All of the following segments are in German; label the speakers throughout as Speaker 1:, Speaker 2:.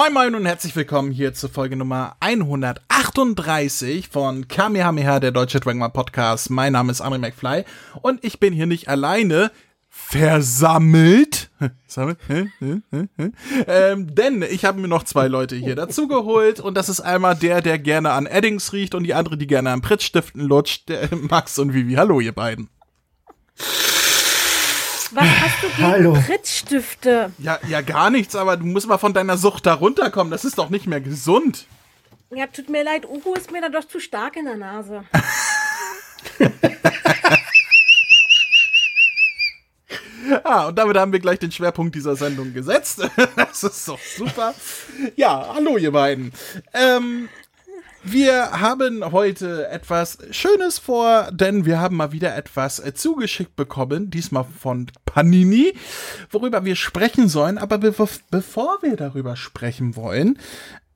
Speaker 1: Moin Moin und herzlich willkommen hier zur Folge Nummer 138 von Kamehameha, der deutsche Dragon Ball Podcast. Mein Name ist Amri McFly und ich bin hier nicht alleine versammelt. ähm, denn ich habe mir noch zwei Leute hier dazugeholt und das ist einmal der, der gerne an Eddings riecht und die andere, die gerne an Pritzstiften lutscht, der Max und Vivi. Hallo, ihr beiden.
Speaker 2: Was hast du gegen Hallo. Pritzstifte?
Speaker 1: Ja, ja, gar nichts, aber du musst mal von deiner Sucht da runterkommen. Das ist doch nicht mehr gesund.
Speaker 2: Ja, tut mir leid, Uhu ist mir da doch zu stark in der Nase.
Speaker 1: ah, und damit haben wir gleich den Schwerpunkt dieser Sendung gesetzt. das ist doch super. Ja, hallo ihr beiden. Ähm, wir haben heute etwas Schönes vor, denn wir haben mal wieder etwas äh, zugeschickt bekommen, diesmal von Panini, worüber wir sprechen sollen. Aber be bevor wir darüber sprechen wollen,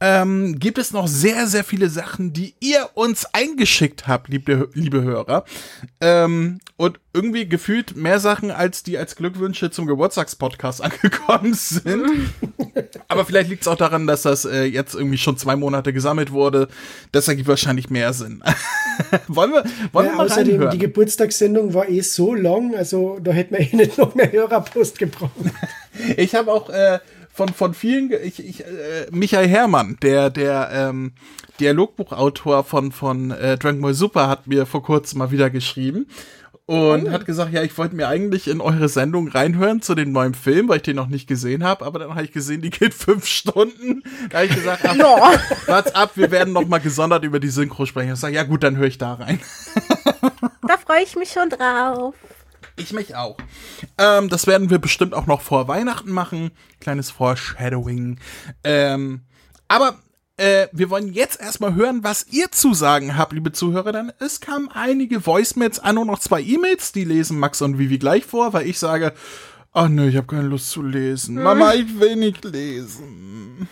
Speaker 1: ähm, gibt es noch sehr, sehr viele Sachen, die ihr uns eingeschickt habt, liebe, liebe Hörer. Ähm, und irgendwie gefühlt mehr Sachen, als die als Glückwünsche zum Geburtstagspodcast angekommen sind. Aber vielleicht liegt es auch daran, dass das äh, jetzt irgendwie schon zwei Monate gesammelt wurde. Das ergibt wahrscheinlich mehr Sinn. wollen wir, wollen ja, wir mal
Speaker 3: Außerdem, reinhören? die Geburtstagssendung war eh so lang, also da hätten wir eh nicht noch mehr Hörerpost gebraucht.
Speaker 1: ich habe auch äh, von, von vielen, ich, ich, äh, Michael Herrmann, der, der ähm, Dialogbuchautor von, von äh, Dragon Ball Super, hat mir vor kurzem mal wieder geschrieben und oh. hat gesagt, ja, ich wollte mir eigentlich in eure Sendung reinhören zu dem neuen Film, weil ich den noch nicht gesehen habe, aber dann habe ich gesehen, die geht fünf Stunden. Da habe ich gesagt, ach, no. warte ab, wir werden noch mal gesondert über die Synchro sprechen. Ich sage, ja gut, dann höre ich da rein.
Speaker 2: da freue ich mich schon drauf.
Speaker 1: Ich mich auch. Ähm, das werden wir bestimmt auch noch vor Weihnachten machen. Kleines Foreshadowing. Ähm, aber äh, wir wollen jetzt erstmal hören, was ihr zu sagen habt, liebe Zuhörer. Denn es kamen einige Voicemails an und noch zwei E-Mails. Die lesen Max und Vivi gleich vor, weil ich sage, ach nö, ich habe keine Lust zu lesen. Hm. Mama, ich will nicht lesen.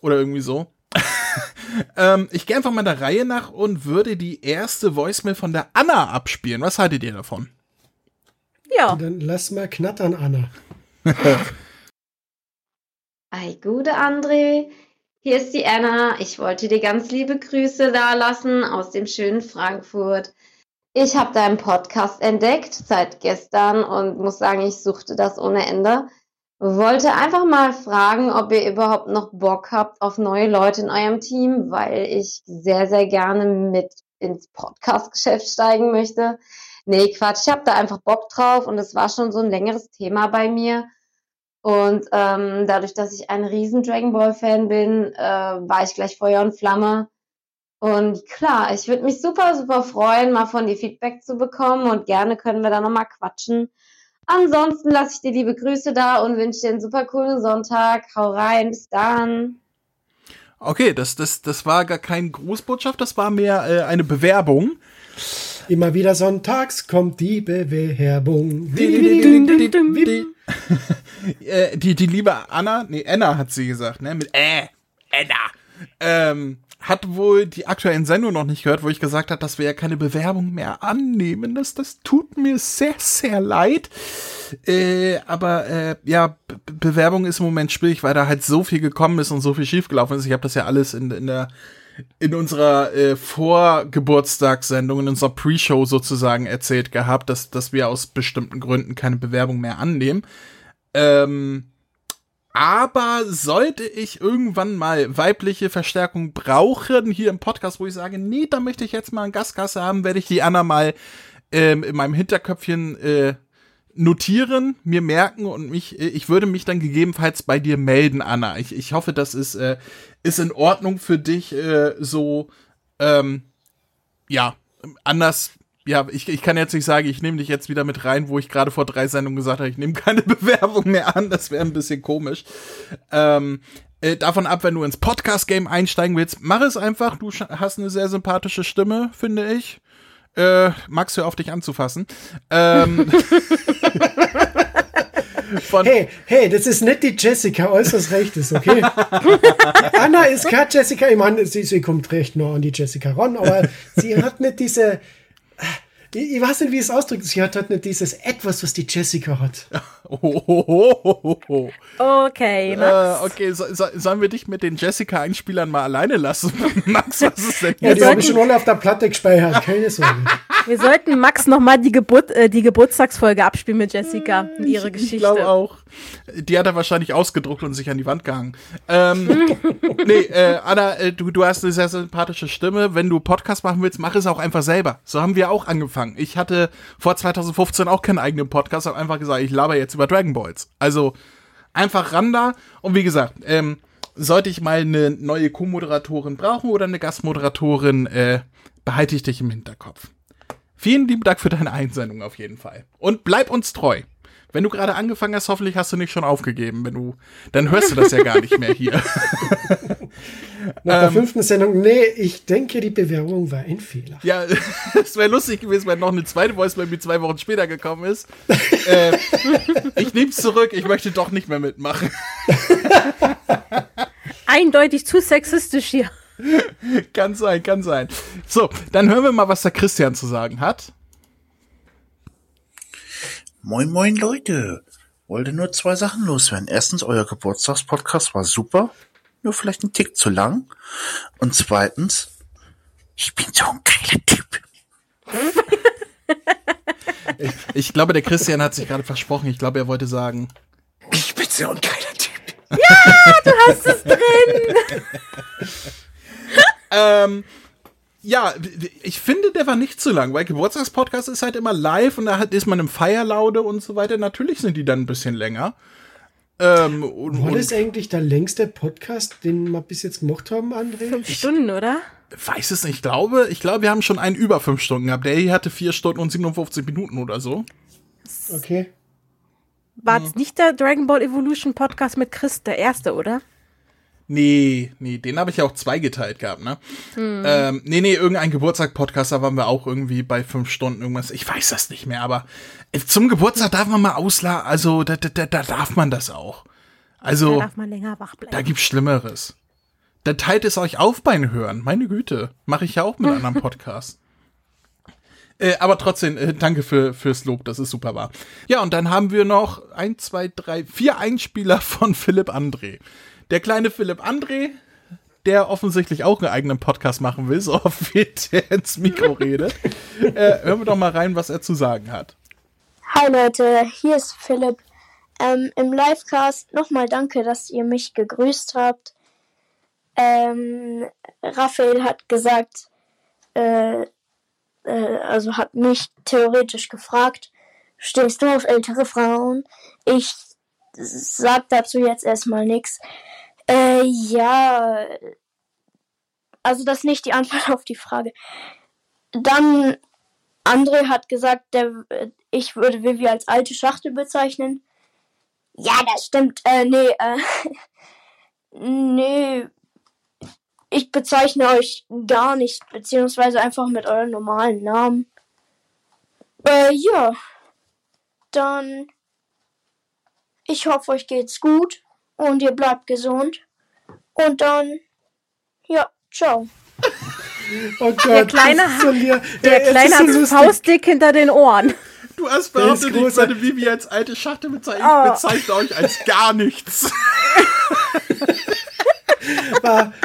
Speaker 1: Oder irgendwie so. ähm, ich gehe einfach mal der Reihe nach und würde die erste Voicemail von der Anna abspielen. Was haltet ihr davon?
Speaker 3: Ja. Dann lass mal knattern, Anna.
Speaker 4: Ei, gute André. Hier ist die Anna. Ich wollte dir ganz liebe Grüße da lassen aus dem schönen Frankfurt. Ich habe deinen Podcast entdeckt seit gestern und muss sagen, ich suchte das ohne Ende. Wollte einfach mal fragen, ob ihr überhaupt noch Bock habt auf neue Leute in eurem Team, weil ich sehr, sehr gerne mit ins Podcast-Geschäft steigen möchte. Nee, Quatsch, ich habe da einfach Bock drauf und es war schon so ein längeres Thema bei mir. Und ähm, dadurch, dass ich ein riesen Dragon Ball Fan bin, äh, war ich gleich Feuer und Flamme. Und klar, ich würde mich super, super freuen, mal von dir Feedback zu bekommen und gerne können wir da nochmal quatschen. Ansonsten lasse ich dir liebe Grüße da und wünsche dir einen super coolen Sonntag. Hau rein, bis dann.
Speaker 1: Okay, das, das, das war gar keine Grußbotschaft, das war mehr äh, eine Bewerbung.
Speaker 3: Immer wieder sonntags kommt die Bewerbung.
Speaker 1: Die, die liebe Anna, nee, Anna hat sie gesagt, ne? Mit äh, Anna. Ähm, hat wohl die aktuellen Sendungen noch nicht gehört, wo ich gesagt habe, dass wir ja keine Bewerbung mehr annehmen. Das, das tut mir sehr, sehr leid. Äh, aber äh, ja, Be Bewerbung ist im Moment schwierig, weil da halt so viel gekommen ist und so viel schiefgelaufen ist. Ich habe das ja alles in, in der in unserer äh, Vorgeburtstagssendung, in unserer Pre-Show sozusagen erzählt gehabt, dass, dass wir aus bestimmten Gründen keine Bewerbung mehr annehmen. Ähm, aber sollte ich irgendwann mal weibliche Verstärkung brauchen hier im Podcast, wo ich sage, nee, da möchte ich jetzt mal einen Gastkasse haben, werde ich die Anna mal ähm, in meinem Hinterköpfchen äh, notieren, mir merken und mich, äh, ich würde mich dann gegebenenfalls bei dir melden, Anna. Ich, ich hoffe, das ist, äh, ist in Ordnung für dich, äh, so, ähm, ja, anders, ja, ich, ich kann jetzt nicht sagen, ich nehme dich jetzt wieder mit rein, wo ich gerade vor drei Sendungen gesagt habe, ich nehme keine Bewerbung mehr an, das wäre ein bisschen komisch. Ähm, äh, davon ab, wenn du ins Podcast-Game einsteigen willst, mach es einfach. Du hast eine sehr sympathische Stimme, finde ich. Äh, Max, hör auf dich anzufassen. Ähm,
Speaker 3: hey, hey, das ist nicht die Jessica, äußerst recht ist, okay? Anna ist keine Jessica, ich meine, sie, sie kommt recht nur an die Jessica ran, aber sie hat nicht diese, ich, ich weiß nicht, wie es ausdrückt. Sie hat halt nicht dieses Etwas, was die Jessica hat.
Speaker 1: Oh.
Speaker 2: Okay, Max.
Speaker 1: Äh, okay, so, so, sollen wir dich mit den Jessica-Einspielern mal alleine lassen? Max, was ist denn
Speaker 3: Ja,
Speaker 1: jetzt?
Speaker 3: die habe ich schon alle auf der Platte gespeichert, keine Sorge.
Speaker 2: Wir sollten Max nochmal die, Geburt, äh, die Geburtstagsfolge abspielen mit Jessica und ihre Geschichte.
Speaker 1: Ich glaube auch. Die hat er wahrscheinlich ausgedruckt und sich an die Wand gehangen. Ähm, nee, äh, Anna, äh, du, du hast eine sehr sympathische Stimme. Wenn du Podcast machen willst, mach es auch einfach selber. So haben wir auch angefangen. Ich hatte vor 2015 auch keinen eigenen Podcast, habe einfach gesagt, ich laber jetzt über Dragon Balls. Also einfach ran da. Und wie gesagt, ähm, sollte ich mal eine neue Co-Moderatorin brauchen oder eine Gastmoderatorin, äh, behalte ich dich im Hinterkopf. Vielen lieben Dank für deine Einsendung auf jeden Fall. Und bleib uns treu. Wenn du gerade angefangen hast, hoffentlich hast du nicht schon aufgegeben. Wenn du, dann hörst du das ja gar nicht mehr hier.
Speaker 3: Nach
Speaker 1: Ähm.
Speaker 3: der fünften Sendung, nee, ich denke, die Bewerbung war ein Fehler.
Speaker 1: Ja, es wäre lustig gewesen, wenn noch eine zweite Voice bei mir zwei Wochen später gekommen ist. äh, ich nehme es zurück, ich möchte doch nicht mehr mitmachen.
Speaker 2: Eindeutig zu sexistisch hier.
Speaker 1: kann sein, kann sein. So, dann hören wir mal, was der Christian zu sagen hat.
Speaker 5: Moin moin Leute. Wollte nur zwei Sachen loswerden. Erstens, euer Geburtstagspodcast war super. Nur vielleicht ein Tick zu lang. Und zweitens, ich bin so ein geiler Typ.
Speaker 1: Ich glaube, der Christian hat sich gerade versprochen. Ich glaube, er wollte sagen.
Speaker 5: Ich bin so ein geiler Typ.
Speaker 1: Ähm, ja, ich finde, der war nicht zu lang, weil Geburtstagspodcast ist halt immer live und da ist man im Feierlaude und so weiter. Natürlich sind die dann ein bisschen länger. Ähm, und,
Speaker 3: War das eigentlich der längste Podcast, den wir bis jetzt gemacht haben, André?
Speaker 2: Fünf Stunden, oder?
Speaker 1: weiß es nicht. Ich glaube, ich glaube, wir haben schon einen über fünf Stunden gehabt. Der hier hatte vier Stunden und 57 Minuten oder so.
Speaker 3: Okay.
Speaker 2: War es nicht der Dragon Ball Evolution Podcast mit Chris, der erste, oder?
Speaker 1: Nee, nee, den habe ich ja auch zweigeteilt gehabt, ne? Ähm, nee, nee, irgendein Geburtstag-Podcast, da waren wir auch irgendwie bei fünf Stunden irgendwas. Ich weiß das nicht mehr, aber äh, zum Geburtstag darf man mal ausladen, also da, da, da, da darf man das auch. Also,
Speaker 2: Da darf man länger wach bleiben.
Speaker 1: da gibt's Schlimmeres. Dann teilt es euch auf beim Hören. Meine Güte. Mache ich ja auch mit anderen Podcasts. Äh, aber trotzdem, äh, danke für, fürs Lob, das ist super wahr. Ja, und dann haben wir noch ein, zwei, drei, vier Einspieler von Philipp André. Der kleine Philipp André, der offensichtlich auch einen eigenen Podcast machen will, so oft wie der ins Mikro redet. Äh, hören wir doch mal rein, was er zu sagen hat.
Speaker 6: Hi Leute, hier ist Philipp. Ähm, Im Livecast nochmal danke, dass ihr mich gegrüßt habt. Ähm, Raphael hat gesagt, äh, äh, also hat mich theoretisch gefragt, stehst du auf ältere Frauen? Ich sag dazu jetzt erstmal nichts. Äh, ja, also das ist nicht die Antwort auf die Frage. Dann André hat gesagt, der, äh, ich würde Vivi als alte Schachtel bezeichnen. Ja, das stimmt. Äh, nee, äh, nee. Ich bezeichne euch gar nicht, beziehungsweise einfach mit euren normalen Namen. Äh, ja. Dann. Ich hoffe, euch geht's gut und ihr bleibt gesund. Und dann. Ja, ciao.
Speaker 3: Oh Gott,
Speaker 2: Der kleine
Speaker 3: so.
Speaker 2: Der
Speaker 3: es
Speaker 2: Kleine
Speaker 3: ist
Speaker 2: hat
Speaker 3: so
Speaker 2: faustdick hinter den Ohren.
Speaker 1: Du hast
Speaker 3: Der
Speaker 1: behauptet, ich sollte Vivi als alte Schachtel bezeichnen.
Speaker 2: Oh.
Speaker 1: Ich bezeichne euch als gar nichts.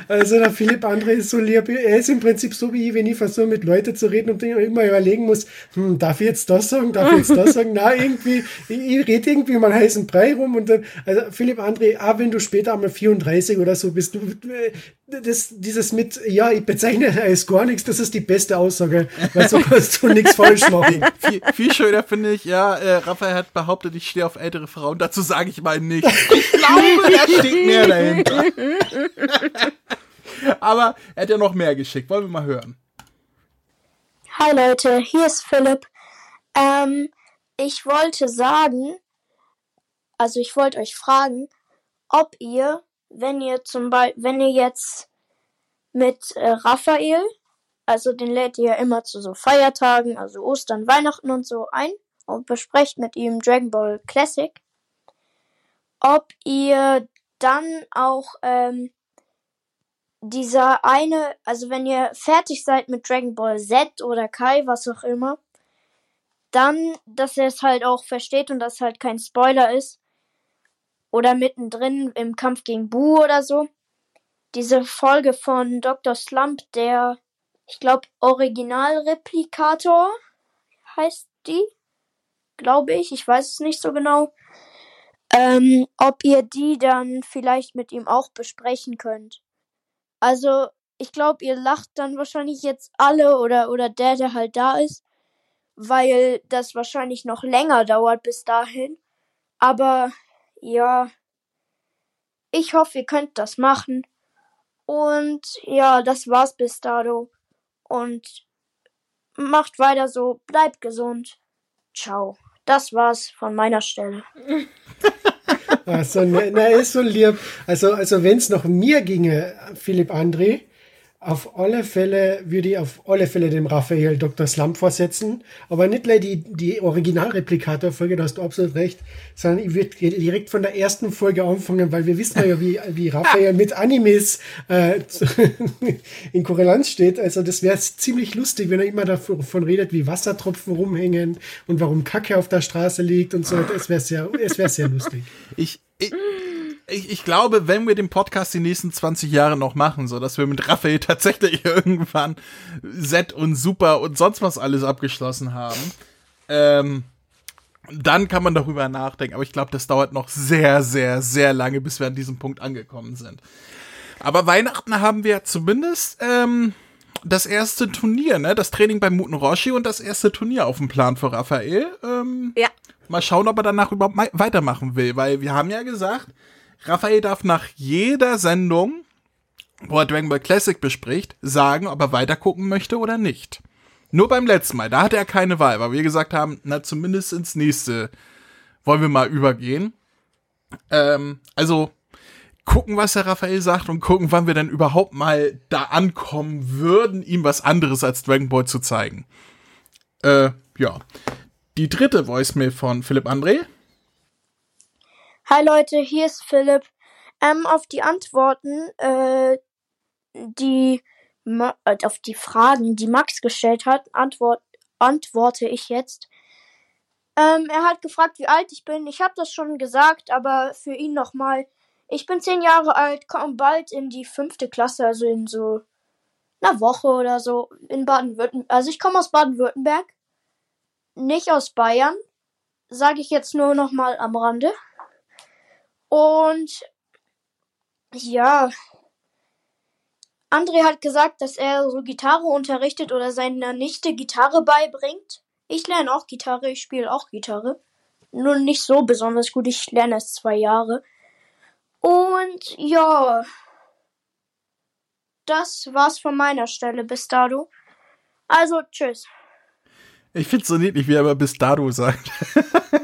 Speaker 3: also der Philipp André ist so lieb. Er ist im Prinzip so wie ich, wenn ich versuche mit Leuten zu reden und immer überlegen muss, hm, darf ich jetzt das sagen, darf ich jetzt das sagen? Na, irgendwie, ich, ich rede irgendwie mal heißen Brei rum und dann, also Philipp André, auch wenn du später einmal 34 oder so bist, du, das, dieses mit, ja, ich bezeichne als gar nichts, das ist die beste Aussage, weil so kannst du nichts falsch machen.
Speaker 1: viel, viel schöner finde ich, ja, äh, Raphael hat behauptet, ich stehe auf ältere Frauen. Dazu sage ich mal nichts. Ich glaube, da steht mehr dahinter. Aber er hat ja noch mehr geschickt. Wollen wir mal hören.
Speaker 6: Hi Leute, hier ist Philipp. Ähm, ich wollte sagen, also ich wollte euch fragen, ob ihr, wenn ihr zum Beispiel, wenn ihr jetzt mit äh, Raphael, also den lädt ihr ja immer zu so Feiertagen, also Ostern, Weihnachten und so ein und besprecht mit ihm Dragon Ball Classic, ob ihr dann auch ähm, dieser eine, also wenn ihr fertig seid mit Dragon Ball Z oder Kai, was auch immer, dann, dass er es halt auch versteht und dass halt kein Spoiler ist. Oder mittendrin im Kampf gegen Boo oder so. Diese Folge von Dr. Slump, der, ich glaube, Originalreplikator heißt die. Glaube ich. Ich weiß es nicht so genau. Ähm, ob ihr die dann vielleicht mit ihm auch besprechen könnt. Also, ich glaube, ihr lacht dann wahrscheinlich jetzt alle oder, oder der, der halt da ist, weil das wahrscheinlich noch länger dauert bis dahin. Aber ja, ich hoffe, ihr könnt das machen. Und ja, das war's bis dato. Und macht weiter so, bleibt gesund. Ciao. Das war's von meiner Stelle.
Speaker 3: Also, na, na, ist so lieb. Also, also wenn es nach mir ginge, Philipp André, auf alle Fälle würde ich auf alle Fälle dem Raphael Dr. Slump vorsetzen, aber nicht gleich die, die Originalreplikator-Folge, da hast du absolut recht, sondern ich würde direkt von der ersten Folge anfangen, weil wir wissen ja, wie, wie Raphael mit Animes äh, in Korrelanz steht. Also das wäre ziemlich lustig, wenn er immer davon redet, wie Wassertropfen rumhängen und warum Kacke auf der Straße liegt und so. Es wäre sehr, es sehr lustig.
Speaker 1: Ich, ich, ich, ich glaube, wenn wir den Podcast die nächsten 20 Jahre noch machen, so dass wir mit Raphael tatsächlich irgendwann Set und Super und sonst was alles abgeschlossen haben, ähm, dann kann man darüber nachdenken. Aber ich glaube, das dauert noch sehr, sehr, sehr lange, bis wir an diesem Punkt angekommen sind. Aber Weihnachten haben wir zumindest ähm, das erste Turnier, ne? Das Training bei Muten Roshi und das erste Turnier auf dem Plan für Raphael. Ähm,
Speaker 2: Ja.
Speaker 1: Mal schauen, ob er danach überhaupt weitermachen will, weil wir haben ja gesagt, Raphael darf nach jeder Sendung, wo er Dragon Ball Classic bespricht, sagen, ob er weitergucken möchte oder nicht. Nur beim letzten Mal, da hatte er keine Wahl, weil wir gesagt haben, na zumindest ins nächste wollen wir mal übergehen. Ähm, also gucken, was der Raphael sagt und gucken, wann wir dann überhaupt mal da ankommen würden, ihm was anderes als Dragon Ball zu zeigen. Äh, ja. Die dritte Voicemail von Philipp André.
Speaker 6: Hi Leute, hier ist Philipp. Ähm, auf die Antworten, äh, die Ma äh, auf die Fragen, die Max gestellt hat, antwort antworte ich jetzt. Ähm, er hat gefragt, wie alt ich bin. Ich habe das schon gesagt, aber für ihn nochmal. Ich bin zehn Jahre alt, komme bald in die fünfte Klasse, also in so einer Woche oder so in Baden-Württemberg. Also ich komme aus Baden-Württemberg, nicht aus Bayern. Sage ich jetzt nur nochmal am Rande. Und ja, André hat gesagt, dass er so Gitarre unterrichtet oder seiner Nichte Gitarre beibringt. Ich lerne auch Gitarre, ich spiele auch Gitarre. Nur nicht so besonders gut, ich lerne erst zwei Jahre. Und ja, das war's von meiner Stelle bis dato. Also, tschüss.
Speaker 1: Ich find's so niedlich, wie er aber bis dato sagt.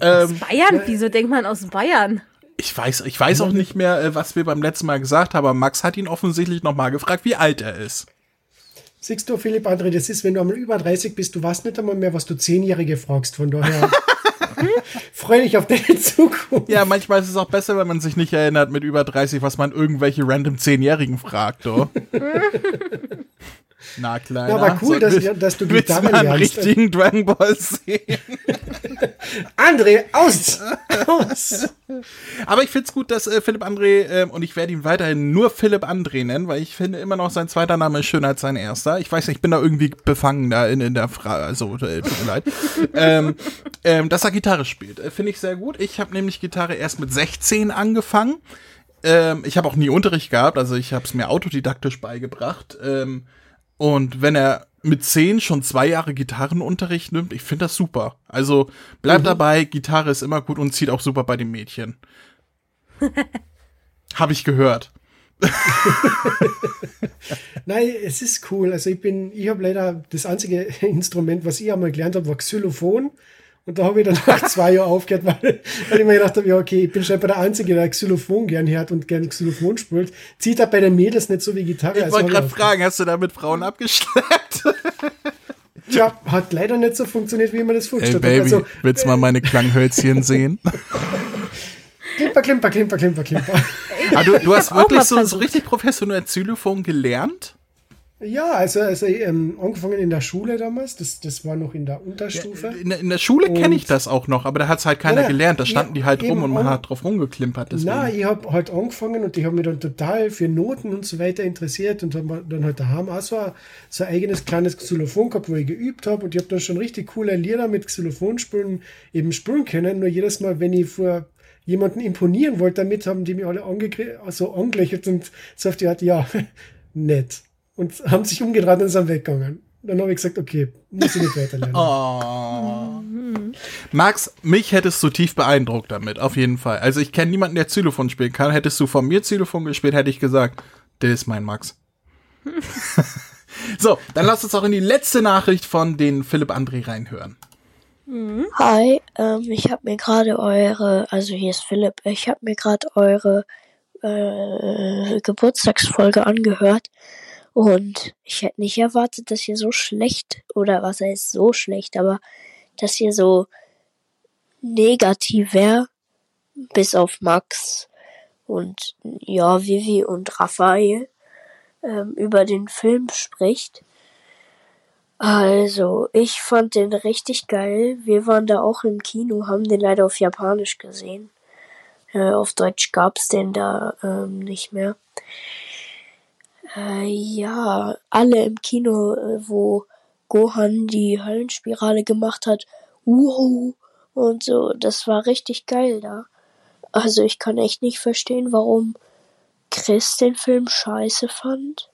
Speaker 1: ähm,
Speaker 2: Bayern? Wieso denkt man aus Bayern?
Speaker 1: ich weiß, ich weiß auch nicht mehr, äh, was wir beim letzten Mal gesagt haben, aber Max hat ihn offensichtlich nochmal gefragt, wie alt er ist.
Speaker 3: Siehst du, Philipp André, das ist, wenn du einmal über 30 bist, du weißt nicht einmal mehr, was du Zehnjährige fragst. Von daher freu dich auf deine Zukunft.
Speaker 1: Ja, manchmal ist es auch besser, wenn man sich nicht erinnert mit über 30, was man irgendwelche random Zehnjährigen fragt, oh. Na, kleiner.
Speaker 3: Ja, aber cool, dass,
Speaker 1: will-
Speaker 3: dass du Gitarre
Speaker 1: mal einen
Speaker 3: lernst.
Speaker 1: richtigen Dragon Ball sehen?
Speaker 3: André, aus! aus!
Speaker 1: Aber ich find's gut, dass äh, Philipp André, ähm, und ich werde ihn weiterhin nur Philipp André nennen, weil ich finde immer noch sein zweiter Name ist schöner als sein erster. Ich weiß nicht, ich bin da irgendwie befangen da in, in der Frage, also äh, tut mir leid. ähm, ähm, dass er Gitarre spielt, äh, finde ich sehr gut. Ich habe nämlich Gitarre erst mit 16 angefangen. Ähm, ich habe auch nie Unterricht gehabt, also ich habe es mir autodidaktisch beigebracht. Ähm, und wenn er mit 10 schon zwei Jahre Gitarrenunterricht nimmt, ich finde das super. Also bleibt dabei, Gitarre ist immer gut und zieht auch super bei den Mädchen. Habe ich gehört.
Speaker 3: Nein, es ist cool. Also ich bin, ich habe leider das einzige Instrument, was ich einmal gelernt habe, war Xylophon. Und da habe ich dann nach zwei Jahren aufgehört, weil, weil ich mir gedacht habe, ja, okay, ich bin scheinbar der Einzige, der Xylophon gern hört und gern Xylophon spielt. Zieht halt bei den Mädels nicht so wie Gitarre.
Speaker 1: Ich
Speaker 3: also
Speaker 1: wollte gerade fragen, hast du da mit Frauen abgeschleppt?
Speaker 3: Tja, hat leider nicht so funktioniert, wie man das
Speaker 1: Ey,
Speaker 3: vorgestellt
Speaker 1: Baby,
Speaker 3: hat. Also,
Speaker 1: willst du mal meine Klanghölzchen sehen?
Speaker 3: klimper, klimper, klimper, klimper, klimper.
Speaker 1: Ah, du, du hast wirklich so, so richtig professionell Xylophon gelernt?
Speaker 3: Ja, also, also ähm, angefangen in der Schule damals, das, das war noch in der Unterstufe.
Speaker 1: In, der- in der Schule kenne ich das auch noch, aber da hat's halt keiner
Speaker 3: Ja,
Speaker 1: gelernt. Da
Speaker 3: ja,
Speaker 1: standen die halt rum und man hat drauf rumgeklimpert. Deswegen.
Speaker 3: Na, ich habe halt angefangen und ich habe mich dann total für Noten und so weiter interessiert und habe dann halt daheim auch so ein, so ein eigenes kleines Xylophon gehabt, wo ich geübt habe und ich habe dann schon richtig coole Lieder mit Xylophonspielen eben spielen können. Nur jedes Mal, wenn ich vor jemanden imponieren wollte damit, haben die mich alle angegr- also angelächelt und so auf die Art, ja, nett. Und haben sich umgedreht und sind weggegangen. Dann habe ich gesagt, okay, muss ich nicht weiterlernen.
Speaker 1: Oh. Max, mich hättest du tief beeindruckt damit, auf jeden Fall. Also ich kenne niemanden, der Xylophon spielen kann. Hättest du von mir Xylophon gespielt, hätte ich gesagt, der ist mein Max. so, dann lass uns auch in die letzte Nachricht von den Philipp André reinhören.
Speaker 7: Hi, ähm, ich habe mir gerade eure, also hier ist Philipp, ich habe mir gerade eure äh, Geburtstagsfolge angehört und ich hätte nicht erwartet, dass ihr so schlecht, oder was heißt so schlecht, aber dass ihr so negativ wäre, bis auf Max und ja, Vivi und Raphael ähm, über den Film spricht. Also, ich fand den richtig geil. Wir waren da auch im Kino, haben den leider auf Japanisch gesehen. Äh, auf Deutsch gab's den da ähm, nicht mehr. Äh, ja, alle im Kino, äh, wo Gohan die Höllenspirale gemacht hat, wow, und so, das war richtig geil da. Also ich kann echt nicht verstehen, warum Chris den Film scheiße fand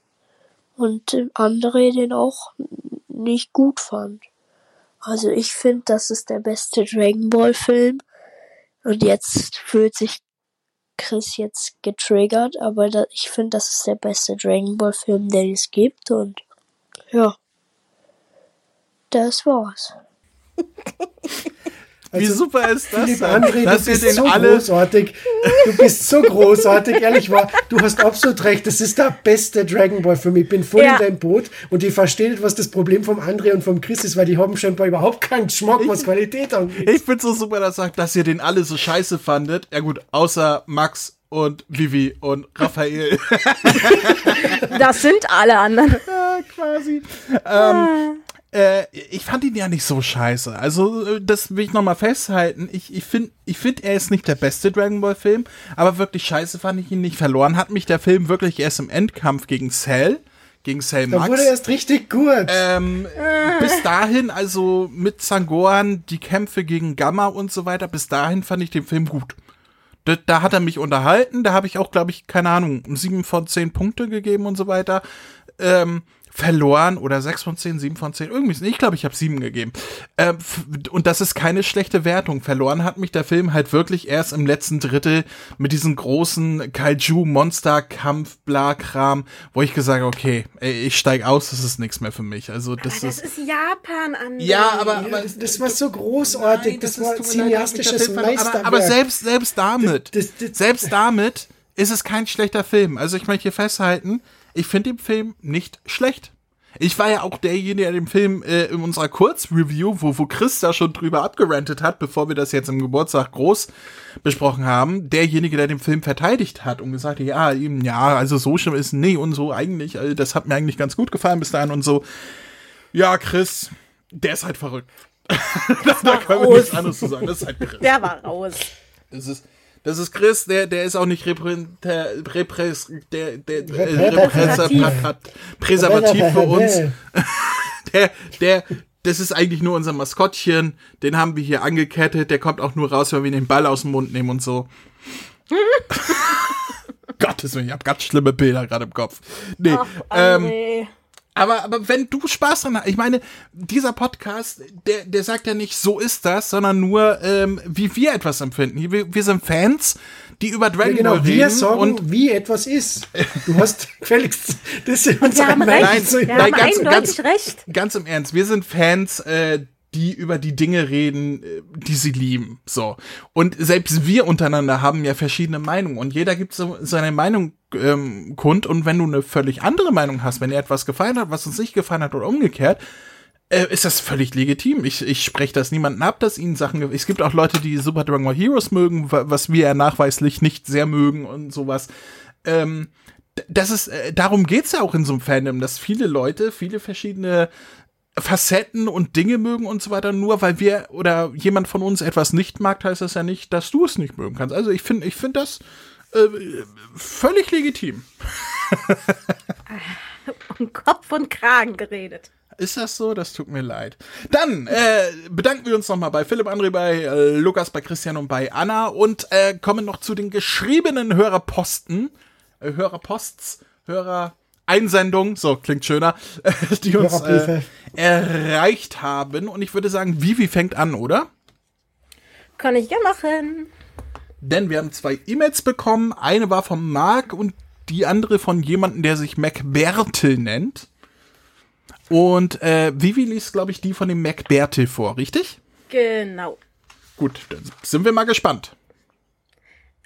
Speaker 7: und andere den auch nicht gut fand. Also ich finde, das ist der beste Dragon Ball Film. Und jetzt fühlt sich Chris jetzt getriggert, aber da, ich finde, das ist der beste Dragon Ball Film, den es gibt. Und ja, das war's.
Speaker 1: Wie super ist das?
Speaker 3: Philipp? André,
Speaker 1: dass
Speaker 3: du
Speaker 1: ihr
Speaker 3: bist so
Speaker 1: alle
Speaker 3: großartig. Du bist so großartig, ehrlich wahr. Du hast absolut recht. Das ist der beste Dragon Ball für mich. Ich bin voll
Speaker 2: Ja.
Speaker 3: in deinem Boot und ich verstehe nicht, was das Problem vom André und vom Chris ist, weil die haben scheinbar überhaupt keinen Geschmack, was Qualität angeht.
Speaker 1: Ich find's so super, dass sagt, dass ihr den alle so scheiße fandet. Ja gut, außer Max und Vivi und Raphael.
Speaker 2: Das sind alle anderen.
Speaker 1: ja, quasi. Ähm, äh, ich fand ihn ja nicht so scheiße. Also, äh, das will ich nochmal festhalten. Ich, ich finde, ich find, er ist nicht der beste Dragon Ball Film, aber wirklich scheiße fand ich ihn nicht. Verloren hat mich der Film wirklich erst im Endkampf gegen Cell, gegen Cell
Speaker 3: Da
Speaker 1: Max.
Speaker 3: wurde erst richtig gut.
Speaker 1: Ähm, bis dahin, also mit Zangoran, die Kämpfe gegen Gamma und so weiter, bis dahin fand ich den Film gut. Da, da hat er mich unterhalten, da habe ich auch, glaube ich, keine Ahnung, sieben von zehn Punkte gegeben und so weiter. Ähm, verloren oder sechs von zehn, sieben von zehn, irgendwie. Ich glaube, ich habe sieben gegeben. F- und das ist keine schlechte Wertung. Verloren hat mich der Film halt wirklich erst im letzten Drittel mit diesem großen Kaiju-Monster-Kampf, Bla-Kram, wo ich gesagt habe, okay, ey, ich steig aus, das ist nichts mehr für mich. Also das, ist.
Speaker 2: ist Japan, André.
Speaker 1: Ja, aber,
Speaker 3: Ja,
Speaker 1: aber
Speaker 3: das, das war so großartig.
Speaker 1: Nein,
Speaker 3: das,
Speaker 1: ist-
Speaker 3: war
Speaker 1: der
Speaker 3: cineastisches Meisterwerk.
Speaker 1: Aber, aber selbst, selbst damit,
Speaker 3: Das- das- das-
Speaker 1: selbst damit ist es kein schlechter Film. Also ich möchte hier festhalten, ich finde den Film nicht schlecht. Ich war ja auch derjenige, der den Film äh, in unserer Kurzreview, wo, wo Chris da schon drüber abgerantet hat, bevor wir das jetzt im Geburtstag groß besprochen haben, derjenige, der den Film verteidigt hat und gesagt hat, ja, eben, ja, also so schlimm ist nee und so eigentlich, also das hat mir eigentlich ganz gut gefallen bis dahin und so. Ja, Chris, der ist halt verrückt. da können wir nichts anderes zu sagen. Das ist halt Chris.
Speaker 2: Der war raus.
Speaker 1: Das ist, das ist Chris, der, der ist auch nicht der, der, äh,
Speaker 3: Repräsentativ.
Speaker 1: für uns. Der, der, das ist eigentlich nur unser Maskottchen. Den haben wir hier angekettet. Der kommt auch nur raus, wenn wir den Ball aus dem Mund nehmen und so. Gottes Willen, ich hab ganz schlimme Bilder gerade im Kopf. Nee, ähm,
Speaker 2: André.
Speaker 1: Aber, aber wenn du Spaß dran hast, ich meine, dieser Podcast, der, der sagt ja nicht, so ist das, sondern nur, ähm, wie wir etwas empfinden. Wir, wir sind Fans, die über Dragon
Speaker 3: Ja, genau,
Speaker 1: Ball
Speaker 3: wir
Speaker 1: reden.
Speaker 3: sagen,
Speaker 1: und
Speaker 3: wie etwas ist. Du hast gefälligst, das ist
Speaker 2: Wir
Speaker 3: unsere
Speaker 2: haben recht.
Speaker 3: zu-
Speaker 2: Wir
Speaker 1: nein,
Speaker 2: haben
Speaker 1: ganz-
Speaker 2: eindeutig
Speaker 1: ganz-
Speaker 2: recht.
Speaker 1: ganz im Ernst, wir sind Fans, äh, die über die Dinge reden, äh, die sie lieben. So. Und selbst wir untereinander haben ja verschiedene Meinungen und jeder gibt so seine Meinung ähm, kund. Und wenn du eine völlig andere Meinung hast, wenn dir etwas gefallen hat, was uns nicht gefallen hat oder umgekehrt, äh, ist das völlig legitim. Ich, ich spreche das niemanden ab, dass ihnen Sachen. Es gibt auch Leute, die Super Dragon Ball Heroes mögen, wa- was wir ja nachweislich nicht sehr mögen und sowas. Ähm, das ist, äh, darum geht's ja auch in so einem Fandom, dass viele Leute, viele verschiedene Facetten und Dinge mögen und so weiter. Nur weil wir oder jemand von uns etwas nicht mag, heißt das ja nicht, dass du es nicht mögen kannst. Also ich finde, ich finde das äh, völlig legitim.
Speaker 2: Um Kopf und Kragen geredet.
Speaker 1: Ist das so? Das tut mir leid. Dann äh, bedanken wir uns nochmal bei Philipp, André, bei äh, Lukas, bei Christian und bei Anna und äh, kommen noch zu den geschriebenen Hörerposten, äh, Hörerposts, Hörereinsendungen, so klingt schöner, die uns äh, erreicht haben. Und ich würde sagen, Vivi fängt an, oder?
Speaker 2: Kann ich ja machen.
Speaker 1: Denn wir haben zwei E-Mails bekommen. Eine war von Marc und die andere von jemandem, der sich MacBertel nennt. Und äh, Vivi liest, glaube ich, die von dem MacBertel vor, richtig?
Speaker 2: Genau.
Speaker 1: Gut, dann sind wir mal gespannt.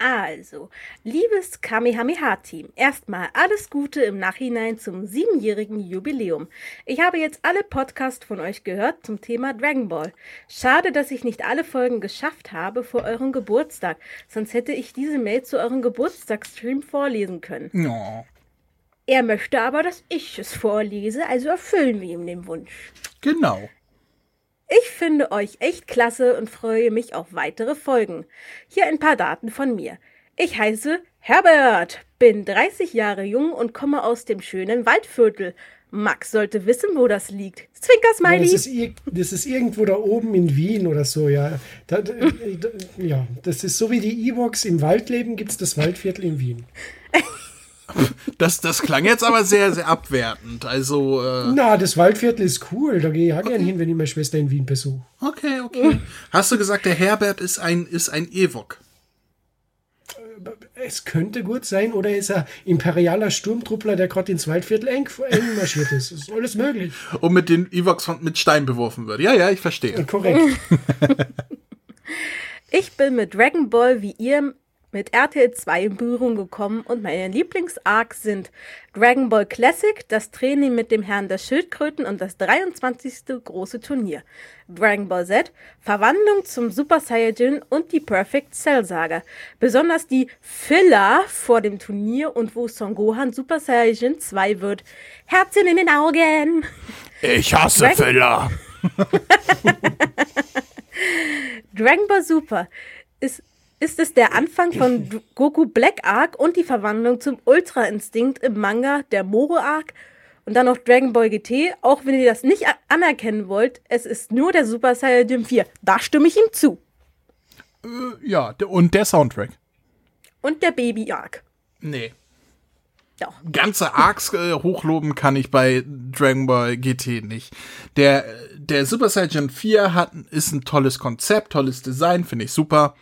Speaker 2: Also, liebes Kamehameha-Team, erstmal alles Gute im Nachhinein zum siebenjährigen Jubiläum. Ich habe jetzt alle Podcasts von euch gehört zum Thema Dragon Ball. Schade, dass ich nicht alle Folgen geschafft habe vor eurem Geburtstag, sonst hätte ich diese Mail zu eurem Geburtstagsstream vorlesen können.
Speaker 1: Ja,
Speaker 2: Er möchte aber, dass ich es vorlese, also erfüllen wir ihm den Wunsch.
Speaker 1: genau.
Speaker 2: Ich finde euch echt klasse und freue mich auf weitere Folgen. Hier ein paar Daten von mir. Ich heiße Herbert, bin 30 Jahre jung und komme aus dem schönen Waldviertel. Max sollte wissen, wo das liegt. Zwinker
Speaker 3: Ja,
Speaker 2: Smiley.
Speaker 3: das, ist, das ist irgendwo da oben in Wien oder so, ja. Da, da, ja, das ist so wie die Ewoks im Wald leben, gibt es das Waldviertel in Wien.
Speaker 1: Das, das klang jetzt aber sehr, sehr abwertend. Also, äh,
Speaker 3: Na, das Waldviertel ist cool, da gehe ich auch gern hin, wenn ich meine Schwester in Wien besuche.
Speaker 1: okay, okay. Hast du gesagt, der Herbert ist ein, ist ein Ewok?
Speaker 3: Es könnte gut sein, oder ist er imperialer Sturmtruppler, der gerade ins Waldviertel eng, eng marschiert ist. ist alles möglich.
Speaker 1: Und mit den Ewoks von, mit Stein beworfen wird. Ja, ja, ich verstehe.
Speaker 3: Korrekt.
Speaker 2: Ich bin mit Dragon Ball wie ihr mit RTL 2 in Berührung gekommen und meine Lieblingsarcs sind Dragon Ball Classic, das Training mit dem Herrn der Schildkröten und das 23. große Turnier. Dragon Ball Z, Verwandlung zum Super Saiyajin und die Perfect Cell Saga. Besonders die Filler vor dem Turnier und wo Son Gohan Super Saiyajin 2 wird. Herzchen in den Augen!
Speaker 1: Ich hasse
Speaker 2: Dragon-
Speaker 1: Filler.
Speaker 2: Dragon Ball Super ist, ist es der Anfang von Goku Black Arc und die Verwandlung zum Ultra Instinct im Manga der Moro Arc und dann noch Dragon Ball GT, auch wenn ihr das nicht anerkennen wollt, es ist nur der Super Saiyajin 4. Da stimme ich ihm zu.
Speaker 1: Ja, der- und der Soundtrack.
Speaker 2: Und der Baby Arc.
Speaker 1: Nee.
Speaker 2: Doch.
Speaker 1: ganze Arcs äh, hochloben kann ich bei Dragon Ball GT nicht. Der, der Super Saiyan 4 hat, ist ein tolles Konzept, tolles Design, finde ich super.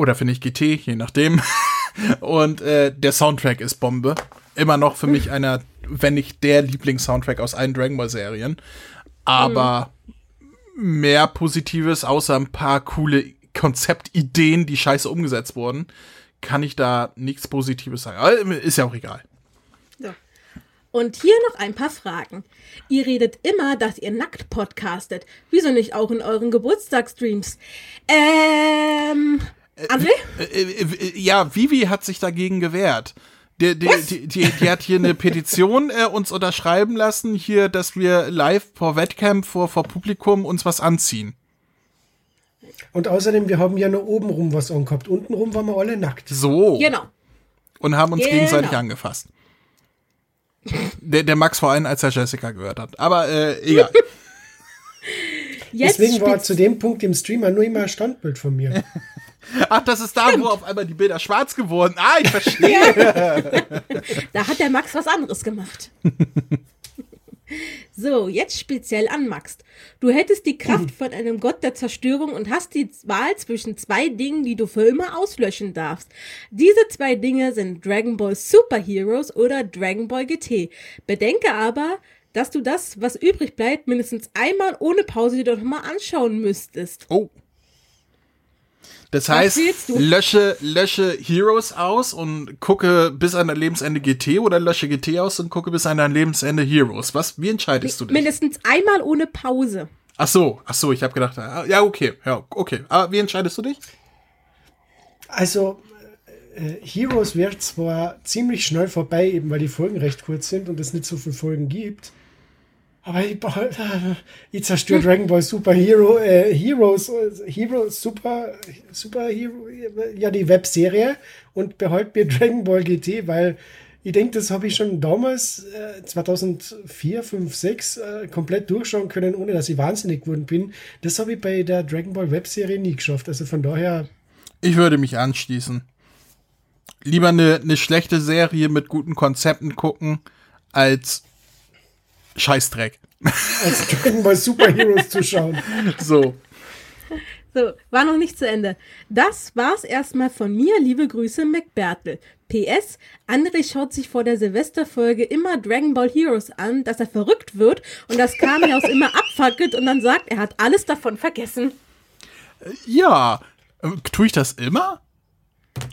Speaker 1: Oder finde ich GT, je nachdem. Und äh, der Soundtrack ist Bombe. Immer noch für mich einer, wenn nicht der Lieblingssoundtrack aus allen Dragon Ball Serien. Aber mehr Positives, außer ein paar coole Konzeptideen, die scheiße umgesetzt wurden, kann ich da nichts Positives sagen. Aber ist ja auch egal.
Speaker 2: Und hier noch ein paar Fragen. Ihr redet immer, dass ihr nackt podcastet. Wieso nicht auch in euren Geburtstagsstreams? Ähm, André?
Speaker 1: Äh, äh, äh, ja, Vivi hat sich dagegen gewehrt. Die, die, die, die, die hat hier eine Petition äh, uns unterschreiben lassen, hier, dass wir live vor Wettcamp, vor, vor Publikum uns was anziehen.
Speaker 3: Und außerdem, wir haben ja nur oben rum was angehabt. Unten rum waren wir alle nackt.
Speaker 1: So.
Speaker 2: Genau.
Speaker 1: Und haben uns
Speaker 2: Genau.
Speaker 1: gegenseitig angefasst. Der, der Max vor allem, als er Jessica gehört hat. Aber äh, egal.
Speaker 2: Jetzt
Speaker 3: Deswegen war zu dem Punkt im Streamer nur immer ein Standbild von mir.
Speaker 1: Ach, das ist da, wo auf einmal die Bilder schwarz geworden. Ah, ich verstehe.
Speaker 2: Da hat der Max was anderes gemacht. so, jetzt speziell an Max. Du hättest die Kraft von einem Gott der Zerstörung und hast die Wahl zwischen zwei Dingen, die du für immer auslöschen darfst. Diese zwei Dinge sind Dragon Ball Super Heroes oder Dragon Ball GT. Bedenke aber, dass du das, was übrig bleibt, mindestens einmal ohne Pause dir doch mal anschauen müsstest.
Speaker 1: Oh. Das heißt, lösche, lösche Heroes aus und gucke bis an dein Lebensende GT oder lösche GT aus und gucke bis an dein Lebensende Heroes. Was, wie entscheidest du dich?
Speaker 2: Mindestens einmal ohne Pause.
Speaker 1: Ach so, ach so, ich habe gedacht, ah, ja, okay, ja, okay. Aber wie entscheidest du dich?
Speaker 3: Also, äh, Heroes wird zwar ziemlich schnell vorbei, eben weil die Folgen recht kurz sind und es nicht so viele Folgen gibt. Aber ich, behal- ich zerstöre Dragon Ball Super Hero, äh, Heroes, äh, Heroes Super, Super Hero, ja, die Webserie und behalte mir Dragon Ball GT, weil ich denke, das habe ich schon damals, äh, 2004, 5, 6, äh, komplett durchschauen können, ohne dass ich wahnsinnig geworden bin. Das habe ich bei der Dragon Ball Webserie nie geschafft. Also von daher,
Speaker 1: Ich würde mich anschließen. Lieber eine, eine schlechte Serie mit guten Konzepten gucken, als Scheißdreck.
Speaker 3: als Dragon Ball Super Heroes zu schauen.
Speaker 1: So.
Speaker 2: So, war noch nicht zu Ende. Das war's erstmal von mir. Liebe Grüße, McBertel. PS, André schaut sich vor der Silvesterfolge immer Dragon Ball Heroes an, dass er verrückt wird und das Kamiaus immer abfackelt und dann sagt, er hat alles davon vergessen.
Speaker 1: Ja. Äh, Tue ich das immer?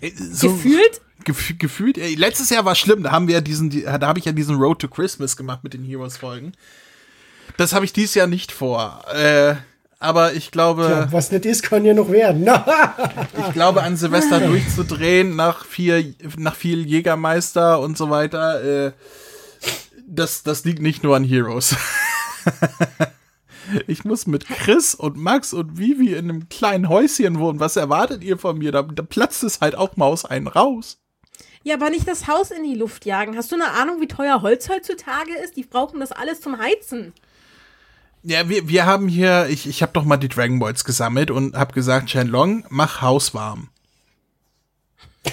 Speaker 1: Äh, So,
Speaker 2: Gefühlt?
Speaker 1: Gef gefühlt. Ey, letztes Jahr war schlimm. Da haben wir diesen, die, da habe ich ja diesen Road to Christmas gemacht mit den Heroes-Folgen. Das habe ich dieses Jahr nicht vor. Äh, aber ich glaube.
Speaker 3: Ja, was nicht ist, kann ja noch werden.
Speaker 1: Ich glaube, an Silvester durchzudrehen nach vier, nach viel Jägermeister und so weiter, äh, das, das liegt nicht nur an Heroes. ich muss mit Chris und Max und Vivi in einem kleinen Häuschen wohnen. Was erwartet ihr von mir? Da, da platzt es halt auch mal aus einen raus.
Speaker 2: Ja, aber nicht das Haus in die Luft jagen. Hast du eine Ahnung, wie teuer Holz heutzutage ist? Die brauchen das alles zum Heizen.
Speaker 1: Ja, wir, wir haben hier, ich, ich habe doch mal die Dragon Balls gesammelt und habe gesagt, Shenlong, mach Haus warm.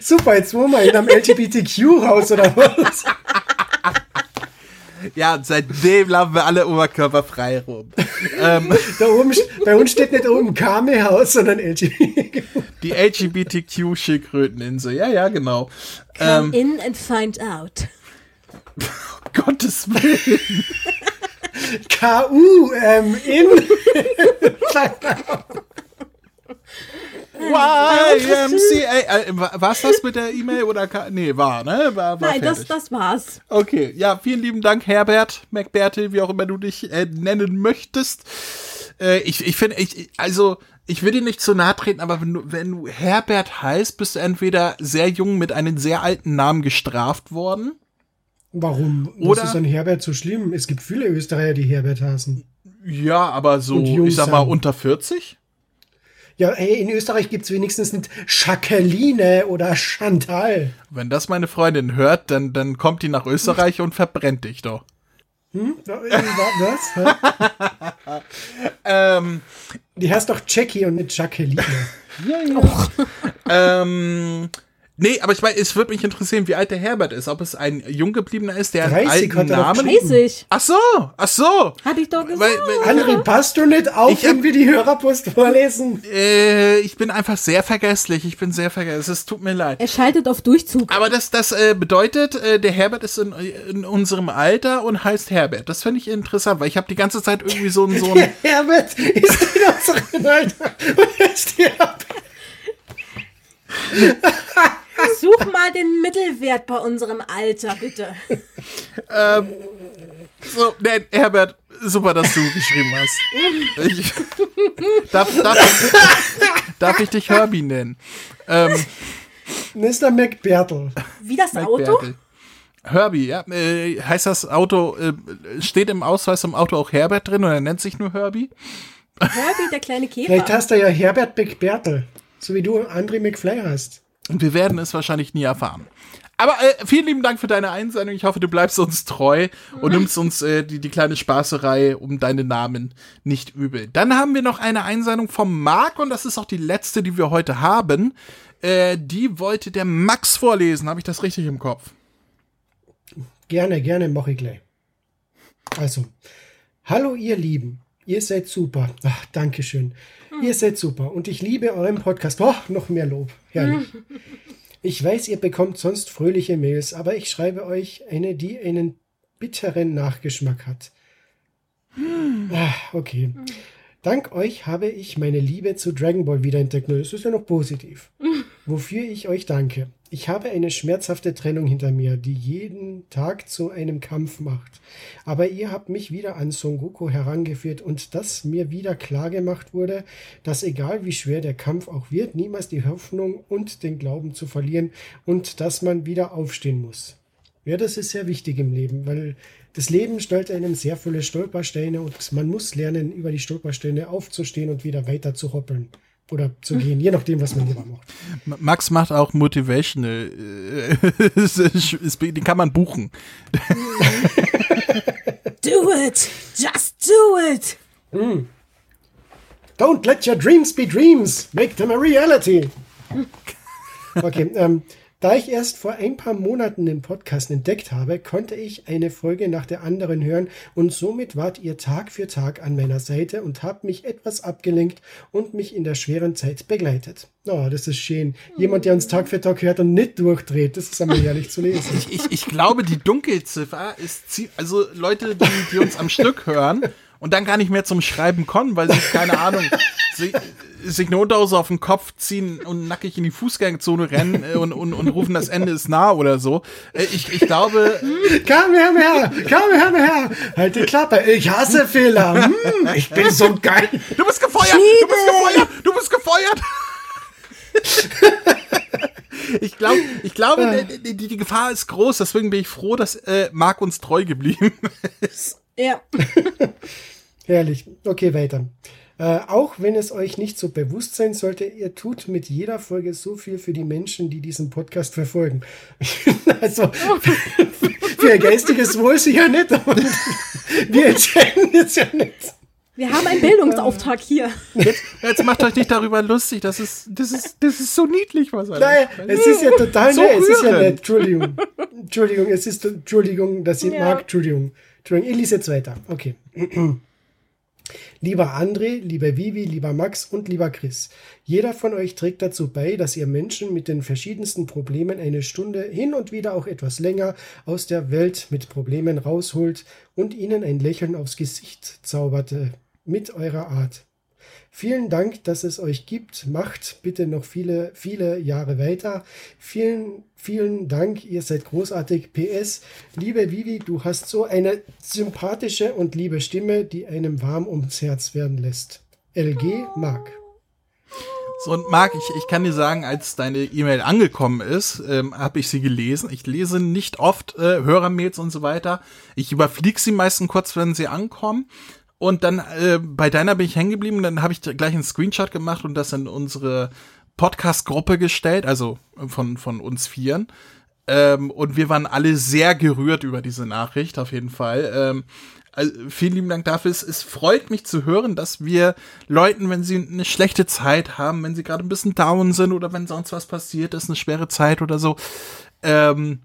Speaker 3: super, jetzt wohnen wir in einem LGBTQ-Haus oder was?
Speaker 1: Ja, seitdem laufen wir alle oberkörperfrei rum. ähm,
Speaker 3: Da oben, bei uns steht nicht oben Kame-Haus, sondern LGBTQ.
Speaker 1: die LGBTQ-Schildkröteninsel. Ja, ja, genau.
Speaker 2: Come
Speaker 1: Ähm,
Speaker 2: in and find out.
Speaker 1: Gottes Willen.
Speaker 3: KU, ähm, in.
Speaker 1: YMCA. Äh, wa- war's das mit der E-Mail oder? ka- Nee, war, ne? War, war
Speaker 2: Nein, das,
Speaker 1: fertig.
Speaker 2: das war's.
Speaker 1: Okay, ja, vielen lieben Dank, Herbert, McBertel, wie auch immer du dich äh, nennen möchtest. Äh, ich ich finde, ich, also, ich will dir nicht zu nahe treten, aber wenn du, wenn du Herbert heißt, bist du entweder sehr jung mit einem sehr alten Namen gestraft worden.
Speaker 3: Warum?
Speaker 1: Oder-
Speaker 3: Was ist an Herbert so schlimm? Es gibt viele Österreicher, die Herbert heißen.
Speaker 1: Ja, aber so, ich sag mal, unter 40?
Speaker 3: Ja, hey, in Österreich gibt's wenigstens nicht Jacqueline oder Chantal.
Speaker 1: Wenn das meine Freundin hört, dann, dann kommt die nach Österreich und verbrennt dich doch.
Speaker 3: Hm? Was? Hä?
Speaker 1: Ähm,
Speaker 3: Die heißt doch Jackie und nicht Jacqueline.
Speaker 1: ähm, nee, aber ich meine, es würde mich interessieren, wie alt der Herbert ist. Ob es ein jung gebliebener ist, der einen
Speaker 3: 30
Speaker 1: alten
Speaker 3: er
Speaker 1: Namen.
Speaker 3: geschrieben.
Speaker 2: 30.
Speaker 1: Ach so, ach so.
Speaker 2: Hatte ich doch gesagt.
Speaker 1: Weil, weil,
Speaker 3: André, passt du nicht auf,
Speaker 1: Ich
Speaker 3: wir die Hörerpost vorlesen?
Speaker 1: äh, ich bin einfach sehr vergesslich. Ich bin sehr vergesslich. Es tut mir leid.
Speaker 2: er schaltet auf Durchzug.
Speaker 1: Aber das, das äh, bedeutet, äh, der Herbert ist in, in unserem Alter und heißt Herbert. Das finde ich interessant, weil ich habe die ganze Zeit irgendwie so ein so
Speaker 3: Herbert ist in unserem Alter und ist Herbert.
Speaker 2: Such mal den Mittelwert bei unserem Alter, bitte.
Speaker 1: So, nee, Herbert, super, dass du geschrieben hast. Ich, darf, darf, darf ich dich Herbie nennen? Ähm,
Speaker 3: Mr. McBertel.
Speaker 2: Wie das Auto?
Speaker 1: Herbie, ja. Äh, heißt das Auto, äh, steht im Ausweis im Auto auch Herbert drin oder nennt sich nur Herbie?
Speaker 2: Herbie, der kleine Käfer.
Speaker 3: Vielleicht hast du ja Herbert McBertel. So wie du André McFly hast.
Speaker 1: Und wir werden es wahrscheinlich nie erfahren. Aber äh, vielen lieben Dank für deine Einsendung. Ich hoffe, du bleibst uns treu und nimmst uns äh, die, die kleine Spaßerei um deinen Namen nicht übel. Dann haben wir noch eine Einsendung vom Marc und das ist auch die letzte, die wir heute haben. Äh, die wollte der Max vorlesen. Habe ich das richtig im Kopf?
Speaker 3: Gerne, gerne, mach ich gleich. Also, hallo ihr Lieben, ihr seid super. Ach, Dankeschön. Ihr seid super und ich liebe euren Podcast. Oh, noch mehr Lob. Herrlich. Ich weiß, ihr bekommt sonst fröhliche Mails, aber ich schreibe euch eine, die einen bitteren Nachgeschmack hat. Ah, okay. Dank euch habe ich meine Liebe zu Dragon Ball wiederentdeckt. Das ist ja noch positiv. Wofür ich euch danke. Ich habe eine schmerzhafte Trennung hinter mir, die jeden Tag zu einem Kampf macht. Aber ihr habt mich wieder an Son Goku herangeführt und dass mir wieder klar gemacht wurde, dass egal wie schwer der Kampf auch wird, niemals die Hoffnung und den Glauben zu verlieren und dass man wieder aufstehen muss. Ja, das ist sehr wichtig im Leben, weil das Leben stellt einem sehr viele Stolpersteine und man muss lernen, über die Stolpersteine aufzustehen und wieder weiter zu hoppeln oder zu gehen, je nachdem, was man lieber macht.
Speaker 1: Max macht auch Motivational. äh, Den kann man buchen.
Speaker 2: Do it! Just do it!
Speaker 3: Don't let your dreams be dreams. Make them a reality. Okay, ähm, da ich erst vor ein paar Monaten den Podcast entdeckt habe, konnte ich eine Folge nach der anderen hören und somit wart ihr Tag für Tag an meiner Seite und habt mich etwas abgelenkt und mich in der schweren Zeit begleitet. Oh, das ist schön. Jemand, der uns Tag für Tag hört und nicht durchdreht, das ist einmal herrlich zu lesen.
Speaker 1: Ich, ich, ich glaube, die Dunkelziffer ist, zie- also Leute, die, die uns am Stück hören und dann gar nicht mehr zum Schreiben kommen, weil sie, keine Ahnung, sich, sich eine Unterhose auf den Kopf ziehen und nackig in die Fußgängerzone rennen äh, und, und, und rufen, das Ende ist nah oder so. Äh, Ich, ich glaube,
Speaker 3: Komm her, her, komm her, her. Halt die Klappe. Ich hasse Fehler. Hm, ich bin so geil.
Speaker 1: du bist gefeuert, du bist gefeuert, du bist gefeuert. Ich glaube, ich glaube, die, die, die Gefahr ist groß, deswegen bin ich froh, dass äh, Marc uns treu geblieben ist.
Speaker 2: Ja.
Speaker 3: Herrlich. Okay, weiter. Äh, auch wenn es euch nicht so bewusst sein sollte, ihr tut mit jeder Folge so viel für die Menschen, die diesen Podcast verfolgen. also für ihr geistiges Wohl sicher nicht, aber wir entscheiden jetzt ja nicht.
Speaker 2: Wir haben einen Bildungsauftrag hier.
Speaker 1: Jetzt, jetzt macht euch nicht darüber lustig, das ist, das ist, das ist so niedlich, was er
Speaker 3: Nein, es ist ja total
Speaker 1: So
Speaker 3: nett. Es ist ja nett. Entschuldigung. Entschuldigung, es ist, Entschuldigung, dass ich
Speaker 2: Ja.
Speaker 3: mag. Entschuldigung. Entschuldigung, ich lese jetzt weiter. Okay. Lieber André, lieber Vivi, lieber Max und lieber Chris. Jeder von euch trägt dazu bei, dass ihr Menschen mit den verschiedensten Problemen eine Stunde hin und wieder auch etwas länger aus der Welt mit Problemen rausholt und ihnen ein Lächeln aufs Gesicht zauberte mit eurer Art. Vielen Dank, dass es euch gibt. Macht bitte noch viele, viele Jahre weiter. Vielen, vielen Dank. Ihr seid großartig. PS, liebe Vivi, du hast so eine sympathische und liebe Stimme, die einem warm ums Herz werden lässt. LG Mark.
Speaker 1: So, und Marc, ich, ich kann dir sagen, als deine E-Mail angekommen ist, ähm, habe ich sie gelesen. Ich lese nicht oft äh, Hörermails und so weiter. Ich überfliege sie meistens kurz, wenn sie ankommen. Und dann äh, bei deiner bin ich hängen geblieben. Dann habe ich gleich einen Screenshot gemacht und das in unsere Podcast-Gruppe gestellt, also von, von uns Vieren. Ähm, und wir waren alle sehr gerührt über diese Nachricht, auf jeden Fall. Ähm, also vielen lieben Dank dafür. Es, es freut mich zu hören, dass wir Leuten, wenn sie eine schlechte Zeit haben, wenn sie gerade ein bisschen down sind oder wenn sonst was passiert ist, eine schwere Zeit oder so, ähm,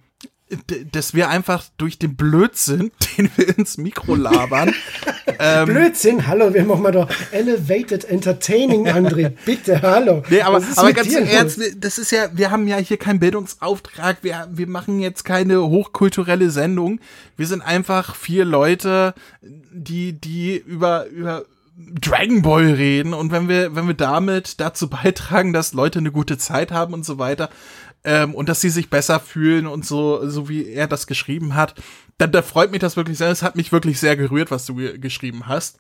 Speaker 1: dass wir einfach durch den Blödsinn, den wir ins Mikro labern, ähm,
Speaker 3: Blödsinn, hallo, wir machen mal doch Elevated Entertaining, André. Bitte, hallo.
Speaker 1: Nee, aber, aber ganz im? Ernst, das ist ja, wir haben ja hier keinen Bildungsauftrag, wir, wir machen jetzt keine hochkulturelle Sendung. Wir sind einfach vier Leute, die, die über, über Dragon Ball reden und wenn wir, wenn wir damit dazu beitragen, dass Leute eine gute Zeit haben und so weiter, ähm, und dass sie sich besser fühlen und so, so wie er das geschrieben hat, dann da freut mich das wirklich sehr. Es hat mich wirklich sehr gerührt, was du ge geschrieben hast.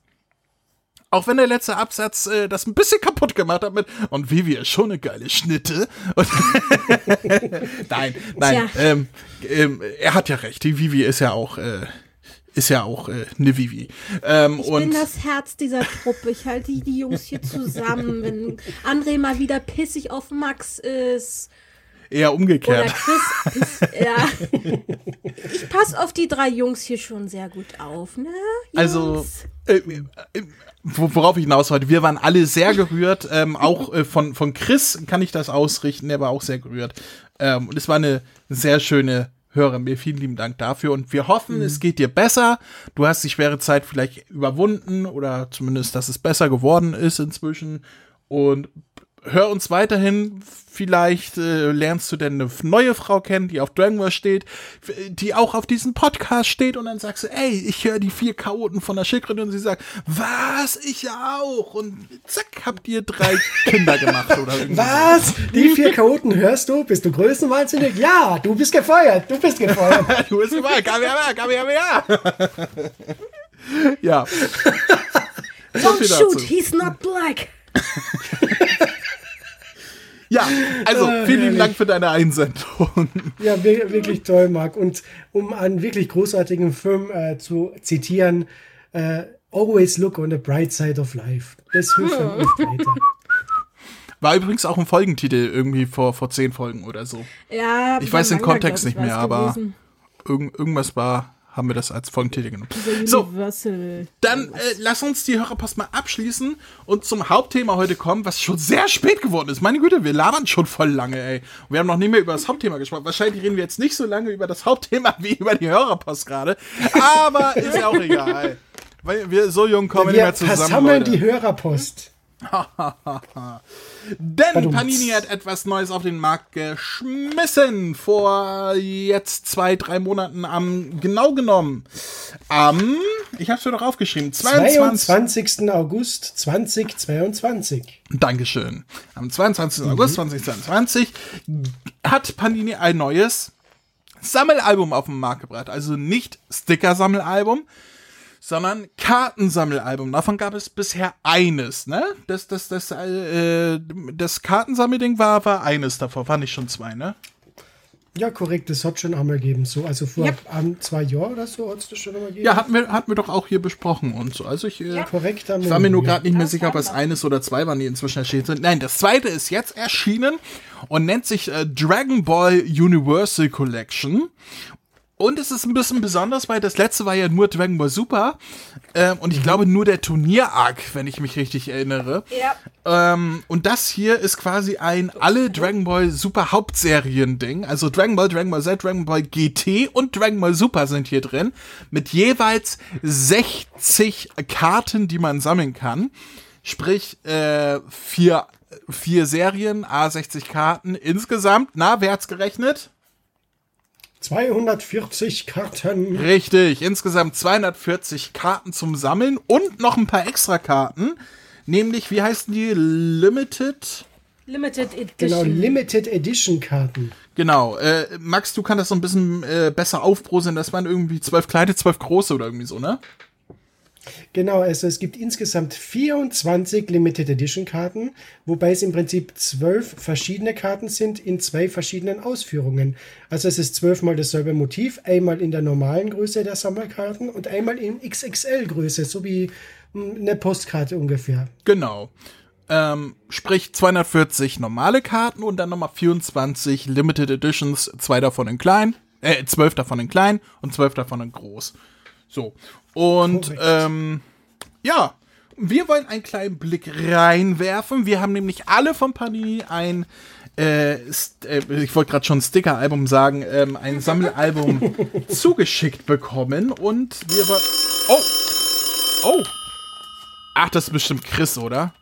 Speaker 1: Auch wenn der letzte Absatz äh, das ein bisschen kaputt gemacht hat mit und Vivi ist schon eine geile Schnitte. Nein, nein. Ähm, ähm, er hat ja recht. Die Vivi ist ja auch äh, ist ja auch äh, eine Vivi. Ähm,
Speaker 2: Ich bin das Herz dieser Truppe. Ich halte die, die Jungs hier zusammen. Wenn André mal wieder pissig auf Max ist
Speaker 1: eher umgekehrt.
Speaker 2: Piss, ja. Ich passe auf die drei Jungs hier schon sehr gut auf, ne? Jungs?
Speaker 1: Also, äh, äh, wo- worauf ich hinaus wollte, wir waren alle sehr gerührt. Ähm, auch äh, von, von Chris kann ich das ausrichten, der war auch sehr gerührt. Ähm, und es war eine sehr schöne Hörer. Mir vielen lieben Dank dafür. Und wir hoffen, es geht dir besser. Du hast die schwere Zeit vielleicht überwunden oder zumindest, dass es besser geworden ist inzwischen. Und hör uns weiterhin. Vielleicht äh, lernst du denn eine neue Frau kennen, die auf Dragon Ball steht, die auch auf diesen Podcast steht und dann sagst du, ey, ich höre die vier Chaoten von der Schildkröte und sie sagt, was, ich auch und zack, habt ihr drei Kinder gemacht oder irgendwie
Speaker 3: Was? Die vier Chaoten hörst du? Bist du größenwahnsinnig? Ja, du bist gefeuert. Du bist gefeuert.
Speaker 1: Du bist überall, Kamehameha, Kamehameha. ja. So
Speaker 2: Don't
Speaker 1: viel
Speaker 2: shoot,
Speaker 1: dazu.
Speaker 2: he's not black.
Speaker 1: Ja, also
Speaker 3: Ah,
Speaker 1: vielen lieben. Dank für deine Einsendung.
Speaker 3: Ja, wir- wirklich toll, Marc. Und um einen wirklich großartigen Film äh, zu zitieren, äh, Always look on the bright side of life. Das hilft dann oft weiter.
Speaker 1: War übrigens auch ein Folgentitel irgendwie vor, vor zehn Folgen oder so.
Speaker 2: Ja,
Speaker 1: Ich weiß den Kontext nicht mehr, aber irgend, irgendwas war, haben wir das als Folgentitel genommen. So, dann äh, lass uns die Hörerpost mal abschließen und zum Hauptthema heute kommen, was schon sehr spät geworden ist. Meine Güte, wir labern schon voll lange, ey. Und wir haben noch nie mehr über das Hauptthema gesprochen. Wahrscheinlich reden wir jetzt nicht so lange über das Hauptthema wie über die Hörerpost gerade. Aber ist ja auch egal. Weil wir so jung kommen nicht
Speaker 3: Wir
Speaker 1: mehr zusammen.
Speaker 3: versammeln
Speaker 1: Leute.
Speaker 3: die Hörerpost.
Speaker 1: Denn. Panini hat etwas Neues auf den Markt geschmissen. Vor jetzt zwei, drei Monaten am, genau genommen, am, ich hab's mir doch aufgeschrieben, 22.
Speaker 3: 22. August 2022.
Speaker 1: Dankeschön. Am 22. August 2022 hat Panini ein neues Sammelalbum auf den Markt gebracht. Also nicht Sticker-Sammelalbum, sondern Kartensammelalbum. Davon gab es bisher eines, ne? Das, das, das, äh, das Kartensammelding war, war eines davon, fand ich schon zwei, ne?
Speaker 3: Ja, korrekt, das hat schon einmal gegeben. So, also vor
Speaker 2: Ja.
Speaker 3: ähm, zwei Jahren oder so hat es das schon einmal gegeben.
Speaker 1: Ja, hatten wir, hatten wir doch auch hier besprochen und so. Also ich, äh,
Speaker 3: korrekt. haben
Speaker 1: Ich
Speaker 3: wir
Speaker 1: war mir nur
Speaker 3: ja.
Speaker 1: gerade nicht mehr sicher, ob es eines oder zwei waren, die inzwischen erschienen sind. Nein, das zweite ist jetzt erschienen und nennt sich äh, Dragon Ball Universal Collection. Und es ist ein bisschen besonders, weil das letzte war ja nur Dragon Ball Super. Ähm, und ich glaube nur der Turnier-Arc, wenn ich mich richtig erinnere.
Speaker 2: Ja.
Speaker 1: Ähm, und das hier ist quasi ein alle Dragon Ball Super Hauptserien-Ding. Also Dragon Ball, Dragon Ball Z, Dragon Ball GT und Dragon Ball Super sind hier drin. Mit jeweils 60 Karten, die man sammeln kann. Sprich, äh, vier, vier Serien, A60 Karten insgesamt. Na, wer hat's gerechnet?
Speaker 3: 240 Karten.
Speaker 1: Richtig, insgesamt 240 Karten zum Sammeln und noch ein paar extra Karten. Nämlich, wie heißen die? Limited?
Speaker 2: Limited Edition.
Speaker 3: Genau, Limited Edition Karten.
Speaker 1: Genau. Äh, Max, du kannst das so ein bisschen äh, besser aufbroseln. Das waren irgendwie zwölf kleine, zwölf große oder irgendwie so, ne?
Speaker 3: Genau, also es gibt insgesamt 24 Limited Edition Karten, wobei es im Prinzip zwölf verschiedene Karten sind in zwei verschiedenen Ausführungen. Also es ist zwölfmal dasselbe Motiv, einmal in der normalen Größe der Sammelkarten und einmal in XXL-Größe, so wie mh, eine Postkarte ungefähr.
Speaker 1: Genau. Ähm, sprich 240 normale Karten und dann nochmal 24 Limited Editions, zwei davon in klein, äh, zwölf davon in klein und zwölf davon in groß. So. Und ähm, ja, wir wollen einen kleinen Blick reinwerfen. Wir haben nämlich alle von Panini ein äh, äh, ich wollte gerade schon Sticker-Album sagen, ähm, ein Sammelalbum zugeschickt bekommen und wir wollen. Oh! Oh! Ach, das ist bestimmt Chris, oder?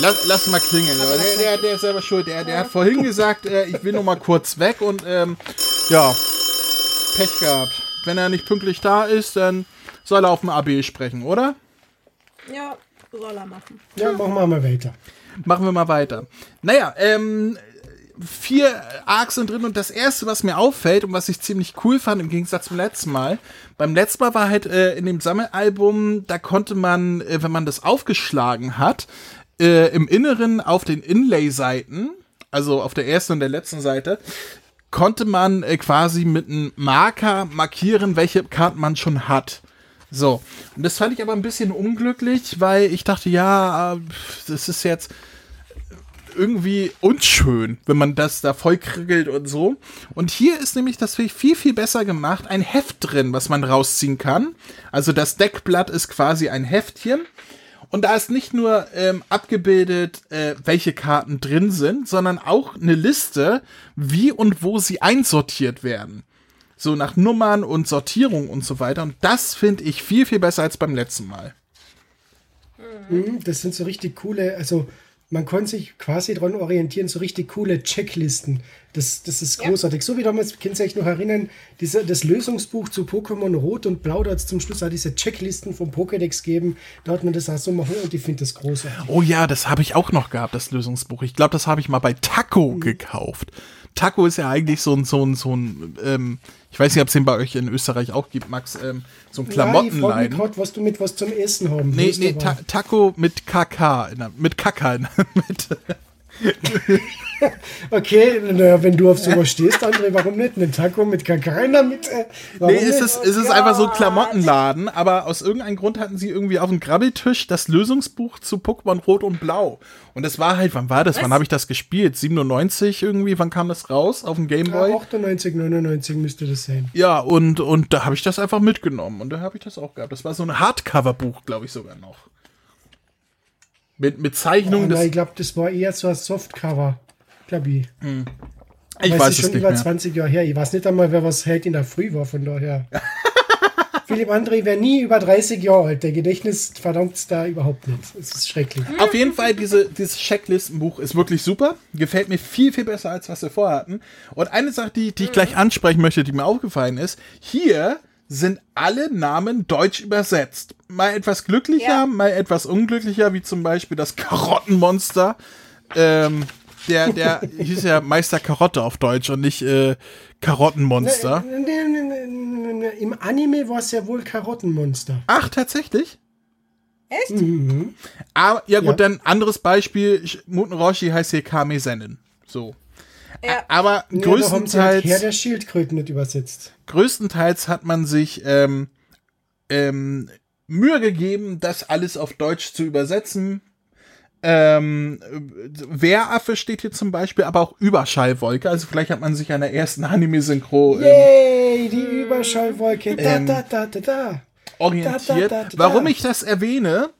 Speaker 1: Lass, lass mal klingeln. Der, der, der ist selber schuld. Der, der hat vorhin gesagt, äh, ich will noch mal kurz weg und ähm, ja, Pech gehabt. Wenn er nicht pünktlich da ist, dann soll er auf dem AB sprechen, oder?
Speaker 2: Ja, soll er machen.
Speaker 3: Ja, machen wir mal weiter.
Speaker 1: Machen wir mal weiter. Naja, ähm, vier Arcs sind drin und das erste, was mir auffällt und was ich ziemlich cool fand im Gegensatz zum letzten Mal, beim letzten Mal war halt äh, in dem Sammelalbum, da konnte man, äh, wenn man das aufgeschlagen hat, äh, im Inneren auf den Inlay-Seiten, also auf der ersten und der letzten Seite, konnte man äh, quasi mit einem Marker markieren, welche Karten man schon hat. So, und das fand ich aber ein bisschen unglücklich, weil ich dachte, ja, äh, das ist jetzt irgendwie unschön, wenn man das da voll kriegelt und so. Und hier ist nämlich das viel, viel besser gemacht. Ein Heft drin, was man rausziehen kann. Also das Deckblatt ist quasi ein Heftchen. Und da ist nicht nur ähm, abgebildet, äh, welche Karten drin sind, sondern auch eine Liste, wie und wo sie einsortiert werden. So nach Nummern und Sortierung und so weiter. Und das finde ich viel, viel besser als beim letzten Mal.
Speaker 3: Mhm, Das sind so richtig coole, also man kann sich quasi dran orientieren, so richtig coole Checklisten. Das, das ist großartig. So wie damals, könnt ihr euch noch erinnern, diese, das Lösungsbuch zu Pokémon Rot und Blau, da hat es zum Schluss auch diese Checklisten vom Pokédex gegeben. Da hat man das auch so machen und ich finde das großartig.
Speaker 1: Oh ja, das habe ich auch noch gehabt, das Lösungsbuch. Ich glaube, das habe ich mal bei Taco
Speaker 3: Mhm.
Speaker 1: gekauft. Taco ist ja eigentlich so ein, so ein, so ein, ähm, ich weiß nicht, ob es den bei euch in Österreich auch gibt, Max, ähm, so ein
Speaker 3: Ja, ich was du mit was zum Essen haben
Speaker 1: Nee, nee, Ta Taco mit KK, in der, mit Kaka, in der Mitte.
Speaker 3: Okay, naja, wenn du auf sowas stehst, André, warum nicht? Ein Taco mit Kakao in der Mitte? Warum
Speaker 1: Nee, es ist, es ist einfach so ein Klamottenladen, aber aus irgendeinem Grund hatten sie irgendwie auf dem Grabbeltisch das Lösungsbuch zu Pokémon Rot und Blau. Und das war halt, wann war das? Wann habe ich das gespielt? 97 irgendwie? Wann kam das raus? Auf dem
Speaker 3: Ja,
Speaker 1: Gameboy?
Speaker 3: 98, 99 müsste das sein.
Speaker 1: Ja, und, und da habe ich das einfach mitgenommen. Und da habe ich das auch gehabt. Das war so ein Hardcover-Buch, glaube ich sogar noch. Mit, mit
Speaker 3: Oh,
Speaker 1: Zeichnungen
Speaker 3: nein, ich glaube, das war eher so ein Softcover. Glaube ich.
Speaker 1: Ich
Speaker 3: Aber
Speaker 1: weiß
Speaker 3: es schon
Speaker 1: nicht
Speaker 3: über
Speaker 1: mehr.
Speaker 3: 20 Jahre her. Ich weiß nicht einmal, wer was heute in der Früh war, von daher. Philipp André wäre nie über 30 Jahre alt. Der Gedächtnis verdammt da überhaupt nicht. Es ist schrecklich.
Speaker 1: Auf jeden Fall, diese, dieses Checklistenbuch ist wirklich super. Gefällt mir viel, viel besser, als was wir vorher hatten. Und eine Sache, die, die ich gleich ansprechen möchte, die mir aufgefallen ist, hier sind alle Namen deutsch übersetzt. Mal etwas glücklicher,
Speaker 2: Ja.
Speaker 1: mal etwas unglücklicher, wie zum Beispiel das Karottenmonster. Ähm, der, der hieß ja Meister Karotte auf Deutsch und nicht äh, Karottenmonster.
Speaker 3: Nee, nee, nee. Im Anime war es ja wohl Karottenmonster.
Speaker 1: Ach, tatsächlich?
Speaker 2: Echt?
Speaker 1: Aber, ja gut,
Speaker 3: Ja.
Speaker 1: dann anderes Beispiel. Muten Roshi heißt hier Kame Sennen. So.
Speaker 2: Ja.
Speaker 1: Aber
Speaker 3: sie halt
Speaker 1: größtenteils,
Speaker 3: Herr der Schildkröten nicht übersetzt.
Speaker 1: größtenteils hat man sich ähm, ähm, Mühe gegeben, das alles auf Deutsch zu übersetzen. Ähm, Wehraffe steht hier zum Beispiel, aber auch Überschallwolke. Also vielleicht hat man sich an der ersten Anime-Synchro ähm,
Speaker 3: Yay, die Überschallwolke. Da,
Speaker 1: Ähm,
Speaker 3: da, da, da, da.
Speaker 1: orientiert.
Speaker 3: Da, da, da, da.
Speaker 1: Warum ich das erwähne?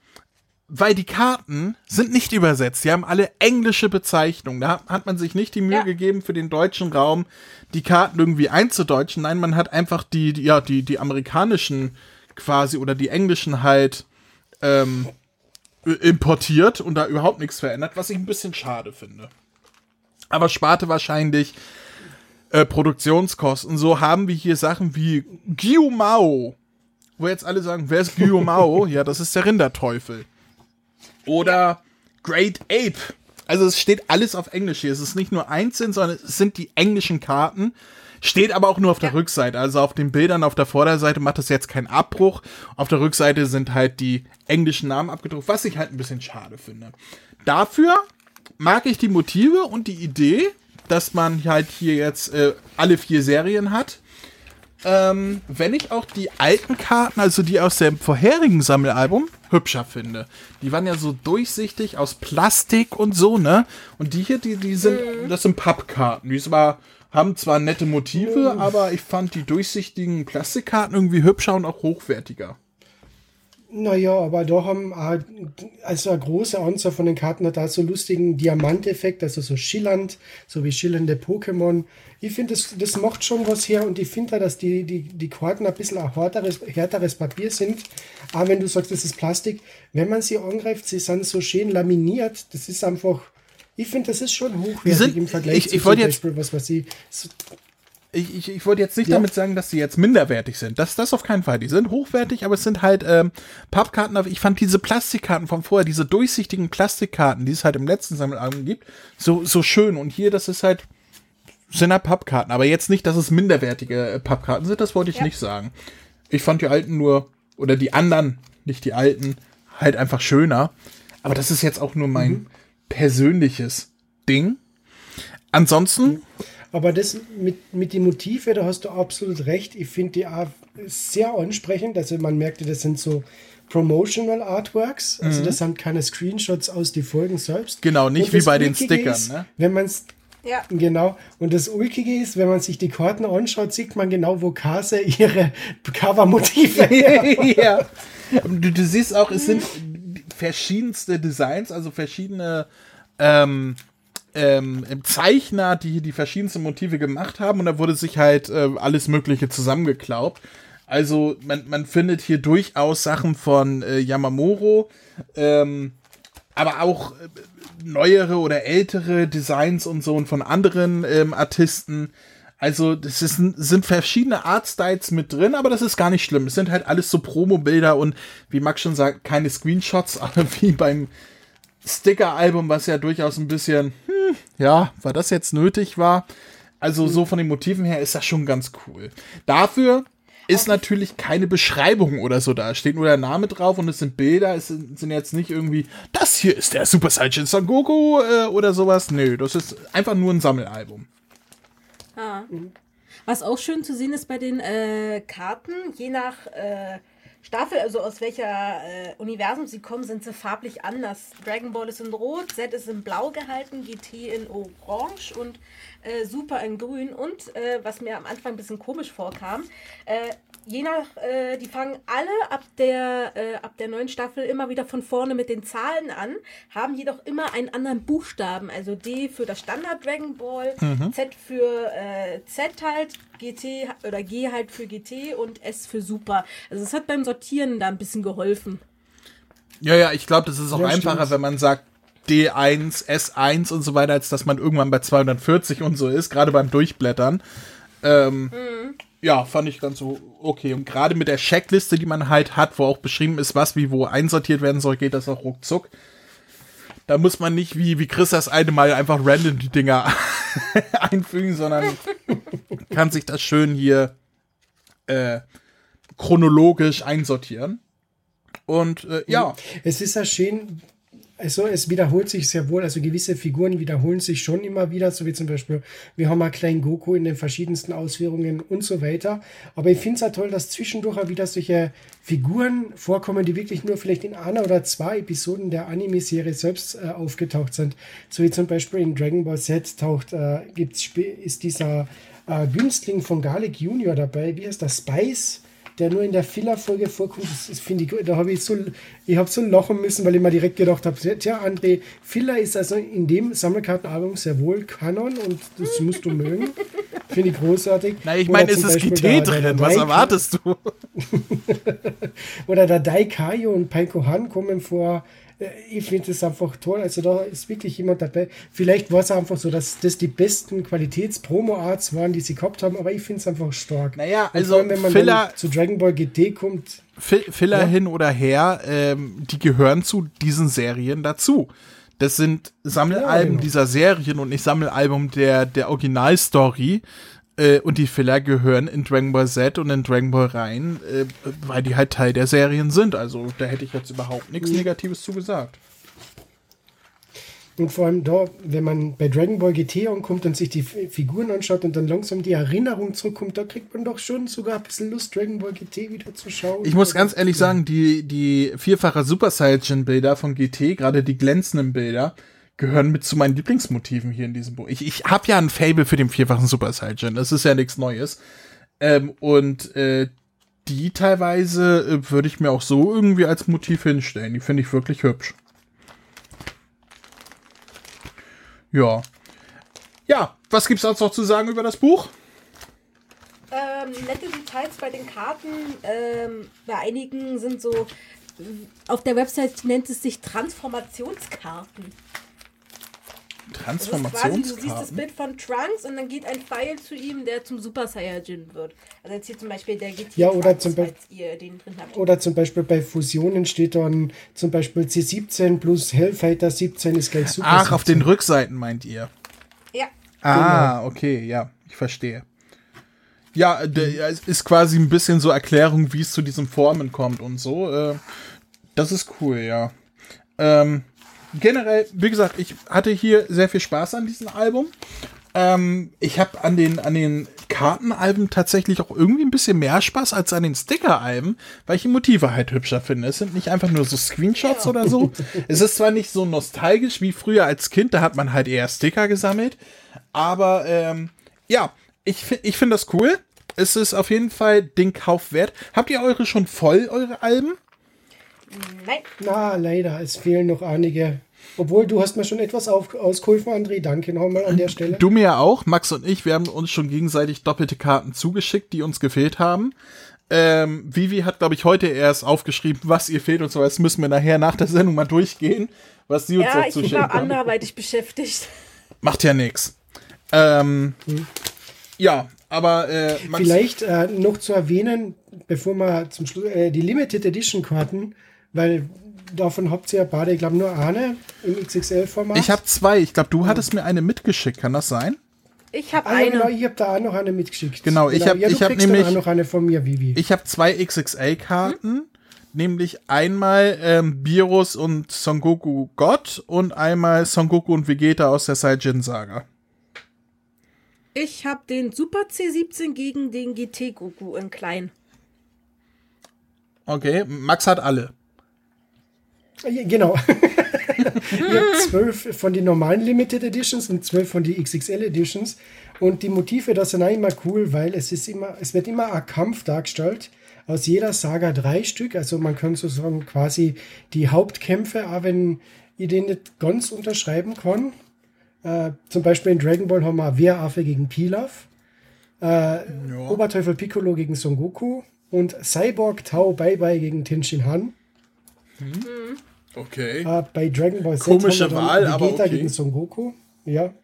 Speaker 1: Weil die Karten sind nicht übersetzt. Die haben alle englische Bezeichnungen. Da hat man sich nicht die Mühe
Speaker 2: Ja.
Speaker 1: gegeben, für den deutschen Raum die Karten irgendwie einzudeutschen. Nein, man hat einfach die, die ja, die, die amerikanischen quasi oder die englischen halt ähm, importiert und da überhaupt nichts verändert, was ich ein bisschen schade finde. Aber sparte wahrscheinlich äh, Produktionskosten. So haben wir hier Sachen wie Gyumao, wo jetzt alle sagen, wer ist Gyumao? ja, das ist der Rinderteufel. Oder Great Ape. Also es steht alles auf Englisch hier. Es ist nicht nur einzeln, sondern es sind die englischen Karten. Steht aber auch nur auf der Rückseite. Also auf den Bildern auf der Vorderseite macht das jetzt keinen Abbruch. Auf der Rückseite sind halt die englischen Namen abgedruckt, was ich halt ein bisschen schade finde. Dafür mag ich die Motive und die Idee, dass man halt hier jetzt äh, alle vier Serien hat. Ähm, wenn ich auch die alten Karten, also die aus dem vorherigen Sammelalbum, hübscher finde. Die waren ja so durchsichtig aus Plastik und so, ne? Und die hier, die, die sind, das sind Pappkarten. Die zwar, haben zwar nette Motive, aber ich fand die durchsichtigen Plastikkarten irgendwie hübscher und auch hochwertiger.
Speaker 3: Naja, aber da haben auch, also eine große Anzahl von den Karten hat da so lustigen Diamanteffekt, also so schillernd, so wie schillernde Pokémon. Ich finde, das, das macht schon was her und ich finde auch, dass die, die, die Karten ein bisschen ein härteres, härteres Papier sind. Aber wenn du sagst, das ist Plastik, wenn man sie angreift, sie sind so schön laminiert, das ist einfach, ich finde, das ist schon hochwertig
Speaker 1: sind-
Speaker 3: im Vergleich
Speaker 1: ich-
Speaker 3: zu
Speaker 1: ich
Speaker 3: zum
Speaker 1: jetzt-
Speaker 3: Beispiel, was weiß ich,
Speaker 1: Ich, ich, ich wollte jetzt nicht
Speaker 3: Ja.
Speaker 1: damit sagen, dass sie jetzt minderwertig sind. Das, das auf keinen Fall. Die sind hochwertig, aber es sind halt ähm, Pappkarten. Ich fand diese Plastikkarten von vorher, diese durchsichtigen Plastikkarten, die es halt im letzten Sammelalbum gibt, so, so schön. Und hier, das ist halt, sind halt Pappkarten. Aber jetzt nicht, dass es minderwertige äh, Pappkarten sind, das wollte ich nicht sagen. Ich fand die alten nur, oder die anderen, nicht die alten, halt einfach schöner. Aber das ist jetzt auch nur mein persönliches Ding. Ansonsten,
Speaker 3: Aber das mit, mit den Motive, da hast du absolut recht. Ich finde die auch sehr ansprechend. Also man merkte, das sind so Promotional Artworks. Also das sind keine Screenshots aus die Folgen selbst.
Speaker 1: Mhm. Genau, nicht wie bei den Stickern,
Speaker 3: Ist,
Speaker 1: ne?
Speaker 3: Wenn man es
Speaker 2: Ja.
Speaker 3: Genau. Und das Ulkige ist, wenn man sich die Karten anschaut, sieht man genau, wo Kase ihre Cover-Motive her.
Speaker 1: ja. Du, du siehst auch, es sind verschiedenste Designs, also verschiedene ähm, ähm, Zeichner, die hier die verschiedensten Motive gemacht haben und da wurde sich halt äh, alles Mögliche zusammengeklaubt. Also man, man findet hier durchaus Sachen von äh, Yamamoro, ähm, aber auch äh, neuere oder ältere Designs und so und von anderen ähm, Artisten. Also, das sind verschiedene Artstyles mit drin, aber das ist gar nicht schlimm. Es sind halt alles so Promo-Bilder und wie Max schon sagt, keine Screenshots, aber wie beim Sticker-Album, was ja durchaus ein bisschen, hm, ja, war das jetzt nötig war. Also, so von den Motiven her ist das schon ganz cool. Dafür ist natürlich keine Beschreibung oder so da. Steht nur der Name drauf und es sind Bilder. Es sind, sind jetzt nicht irgendwie, das hier ist der Super Saiyan Son Goku äh, oder sowas. Nö, das ist einfach nur ein Sammelalbum.
Speaker 2: Ah. Was auch schön zu sehen ist bei den äh, Karten, je nach äh, Staffel, also aus welcher äh, Universum sie kommen, sind sie farblich anders. Dragon Ball ist in Rot, Z ist in Blau gehalten, GT in Orange und äh, Super in Grün. Und äh, was mir am Anfang ein bisschen komisch vorkam, äh, je nach, äh, die fangen alle ab der, äh, ab der neuen Staffel immer wieder von vorne mit den Zahlen an, haben jedoch immer einen anderen Buchstaben. Also D für das Standard Dragon Ball, Z für äh, Z halt, GT oder G halt für GT und S für Super. Also es hat beim Sortieren da ein bisschen geholfen.
Speaker 1: Ja, ja, ich glaube, das ist auch
Speaker 3: Ja,
Speaker 1: einfacher,
Speaker 3: stimmt.
Speaker 1: wenn man sagt D1, S1 und so weiter, als dass man irgendwann bei 240 und so ist, gerade beim Durchblättern. Ähm, Ja, fand ich ganz so okay. Und gerade mit der Checkliste, die man halt hat, wo auch beschrieben ist, was wie wo einsortiert werden soll, geht das auch ruckzuck. Da muss man nicht wie, wie Chris das eine Mal einfach random die Dinger einfügen, sondern kann sich das schön hier äh, chronologisch einsortieren. Und äh, ja,
Speaker 3: Es ist ja schön, also es wiederholt sich sehr wohl, also gewisse Figuren wiederholen sich schon immer wieder, so wie zum Beispiel, wir haben mal kleinen Goku in den verschiedensten Ausführungen und so weiter. Aber ich finde es ja toll, dass zwischendurch auch wieder solche Figuren vorkommen, die wirklich nur vielleicht in einer oder zwei Episoden der Anime-Serie selbst äh, aufgetaucht sind. So wie zum Beispiel in Dragon Ball Z taucht, äh, gibt's, ist dieser äh, Günstling von Garlic Junior dabei, wie heißt das, Spice? Der nur in der Filler-Folge vorkommt, das, das finde ich, da habe ich so, ich habe so lachen müssen, weil ich mir direkt gedacht habe, tja, André, Filler ist also in dem Sammelkartenalbum sehr wohl Kanon und das musst du mögen. Finde ich großartig.
Speaker 1: na, ich meine, es ist
Speaker 3: Beispiel
Speaker 1: GT drin. Was erwartest du?
Speaker 3: Oder der Daikayo und Paiko Han kommen vor. Äh, Ich finde das einfach toll. Also da ist wirklich jemand dabei. Vielleicht war es einfach so, dass das die besten Qualitäts-Promo-Arts waren, die sie gehabt haben, aber ich finde es einfach stark.
Speaker 1: Naja, also
Speaker 3: allem, wenn man
Speaker 1: Filler-
Speaker 3: zu Dragon Ball GT kommt,
Speaker 1: Fi- Filler
Speaker 3: Ja.
Speaker 1: hin oder her, ähm, die gehören zu diesen Serien dazu. Das sind Sammelalben
Speaker 3: Ja, genau.
Speaker 1: dieser Serien und nicht Sammelalbum der, der Originalstory. Äh, und die Filler gehören in Dragon Ball Z und in Dragon Ball rein, äh, weil die halt Teil der Serien sind. Also da hätte ich jetzt überhaupt nichts Negatives zu gesagt.
Speaker 3: Und vor allem da, wenn man bei Dragon Ball GT ankommt und sich die Figuren anschaut und dann langsam die Erinnerung zurückkommt, da kriegt man doch schon sogar ein bisschen Lust, Dragon Ball GT wieder zu schauen.
Speaker 1: Ich muss ganz ehrlich sagen, die, die vierfache Super Saiyan Bilder von GT, gerade die glänzenden Bilder, gehören mit zu meinen Lieblingsmotiven hier in diesem Buch. Ich, ich habe ja ein Fable für den vierfachen Super Saiyan. Das ist ja nichts Neues. Ähm, und äh, die teilweise äh, würde ich mir auch so irgendwie als Motiv hinstellen. Die finde ich wirklich hübsch. Ja. Ja, was gibt's sonst noch zu sagen über das Buch?
Speaker 2: Ähm, nette Details bei den Karten. Ähm, bei einigen sind so. Auf der Website nennt es sich Transformationskarten. Das ist quasi, du siehst das
Speaker 1: Transformationskarten.
Speaker 2: Bild von Trunks und dann geht ein Pfeil zu ihm, der zum Super Saiyajin wird. Also jetzt hier zum Beispiel der GT
Speaker 3: Ja, oder
Speaker 2: Trunks,
Speaker 3: zum Beispiel-
Speaker 2: falls ihr den drin habt.
Speaker 3: Oder zum Beispiel bei Fusionen steht dann zum Beispiel C17 plus Hellfighter 17 ist gleich Super
Speaker 1: Ach, auf den
Speaker 3: 17.
Speaker 1: Rückseiten meint ihr.
Speaker 2: Ja,
Speaker 1: Ah, okay, ja, ich verstehe. Ja, der, ja, es ist quasi ein bisschen so Erklärung, wie es zu diesen Formen kommt und so. Äh, das ist cool, ja. Ähm, generell, wie gesagt, ich hatte hier sehr viel Spaß an diesem Album. Ähm, ich habe an den, an den Kartenalben tatsächlich auch irgendwie ein bisschen mehr Spaß als an den Sticker-Alben, weil ich die Motive halt hübscher finde. Es sind nicht einfach nur so Screenshots oder so. Es ist zwar nicht so nostalgisch wie früher als Kind, da hat man halt eher Sticker gesammelt, aber ähm, ja, ich, ich finde das cool. Es ist auf jeden Fall den Kauf wert. Habt ihr eure schon voll, eure Alben?
Speaker 2: Nein.
Speaker 3: Na, leider, es fehlen noch einige. Obwohl, du hast mir schon etwas auf, ausgeholfen, André. Danke nochmal an der Stelle.
Speaker 1: Du mir auch, Max und ich, wir haben uns schon gegenseitig doppelte Karten zugeschickt, die uns gefehlt haben. Ähm, Vivi hat, glaube ich, heute erst aufgeschrieben, was ihr fehlt und so. Das müssen wir nachher nach der Sendung mal durchgehen, was sie uns
Speaker 2: Ja,
Speaker 1: so
Speaker 2: ich
Speaker 1: zuschicken.
Speaker 2: war anderweitig beschäftigt.
Speaker 1: Macht ja nix. Ähm, Ja, aber äh, Max,
Speaker 3: Vielleicht äh, noch zu erwähnen, bevor wir zum Schluss äh, die Limited Edition Karten, weil davon habt ihr ja beide, ich glaube nur eine im XXL-Format.
Speaker 1: ich habe zwei. Ich glaube, du hattest mir eine mitgeschickt. Kann das sein?
Speaker 2: Ich habe
Speaker 3: ah, ja, genau,
Speaker 2: eine.
Speaker 3: ich habe da auch noch eine mitgeschickt.
Speaker 1: Genau, ich hab-
Speaker 3: ja, du
Speaker 1: ich hab nämlich-
Speaker 3: auch noch eine von mir, Vivi.
Speaker 1: Ich habe zwei XXL-Karten. Nämlich einmal ähm, Virus und Son Goku Gott und einmal Son Goku und Vegeta aus der Saiyajin-Saga.
Speaker 2: Ich habe den Super C17 gegen den GT Goku in klein.
Speaker 1: Okay, Max hat alle.
Speaker 3: Ja, Genau. ich habe zwölf von den normalen Limited Editions und zwölf von den XXL Editions. Und die Motive, das sind auch immer cool, weil es ist immer, es wird immer ein Kampf dargestellt. Aus jeder Saga drei Stück. Also man kann sozusagen quasi die Hauptkämpfe, auch wenn ich den nicht ganz unterschreiben kann. Äh, zum Beispiel in Dragon Ball haben wir Wehraffe gegen Pilaf. Äh, Oberteufel Piccolo gegen Son Goku. Und Cyborg Tau Bai Bai gegen Tenshin Han.
Speaker 1: Okay.
Speaker 3: Äh, bei Dragon Ball Z
Speaker 1: Komische
Speaker 3: haben wir dann
Speaker 1: Wahl,
Speaker 3: Vegeta
Speaker 1: okay.
Speaker 3: gegen Son Goku. Ja.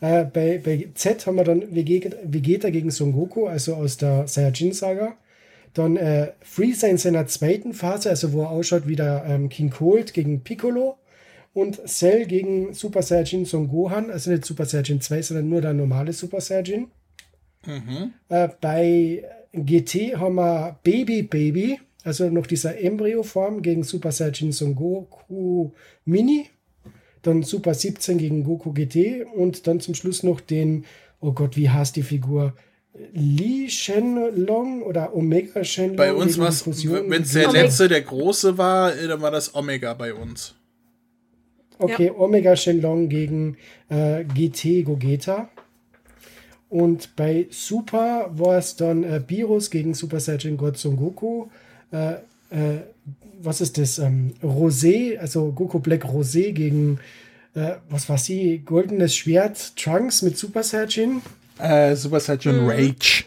Speaker 3: Äh, bei, bei Z haben wir dann Vegeta, gegen Son Goku, also aus der Saiyajin-Saga. Dann äh, Freezer in seiner zweiten Phase, also wo er ausschaut wie der ähm, King Cold gegen Piccolo. Und Cell gegen Super Saiyajin Son Gohan, also nicht Super Saiyajin 2, sondern nur der normale Super Saiyajin. Äh, bei GT haben wir Baby Baby, also noch dieser Embryo-Form gegen Super Saiyajin Son Goku Mini. Dann Super 17 gegen Goku GT und dann zum Schluss noch den, oh Gott, wie heißt die Figur? Li Shenlong oder Omega Shenlong?
Speaker 1: Bei uns war es, wenn es der
Speaker 2: Omega.
Speaker 1: letzte, der große war, äh, dann war das Omega bei uns.
Speaker 3: Okay, Omega Shenlong gegen äh, GT Gogeta. Und bei Super war es dann äh, Virus gegen Super Saiyan God Son Goku. Äh, äh, was ist das? Ähm, Rosé, also Goku Black Rosé gegen, äh, was war sie? Goldenes Schwert Trunks mit Super Saiyan.
Speaker 1: Äh, Super Saiyan Rage.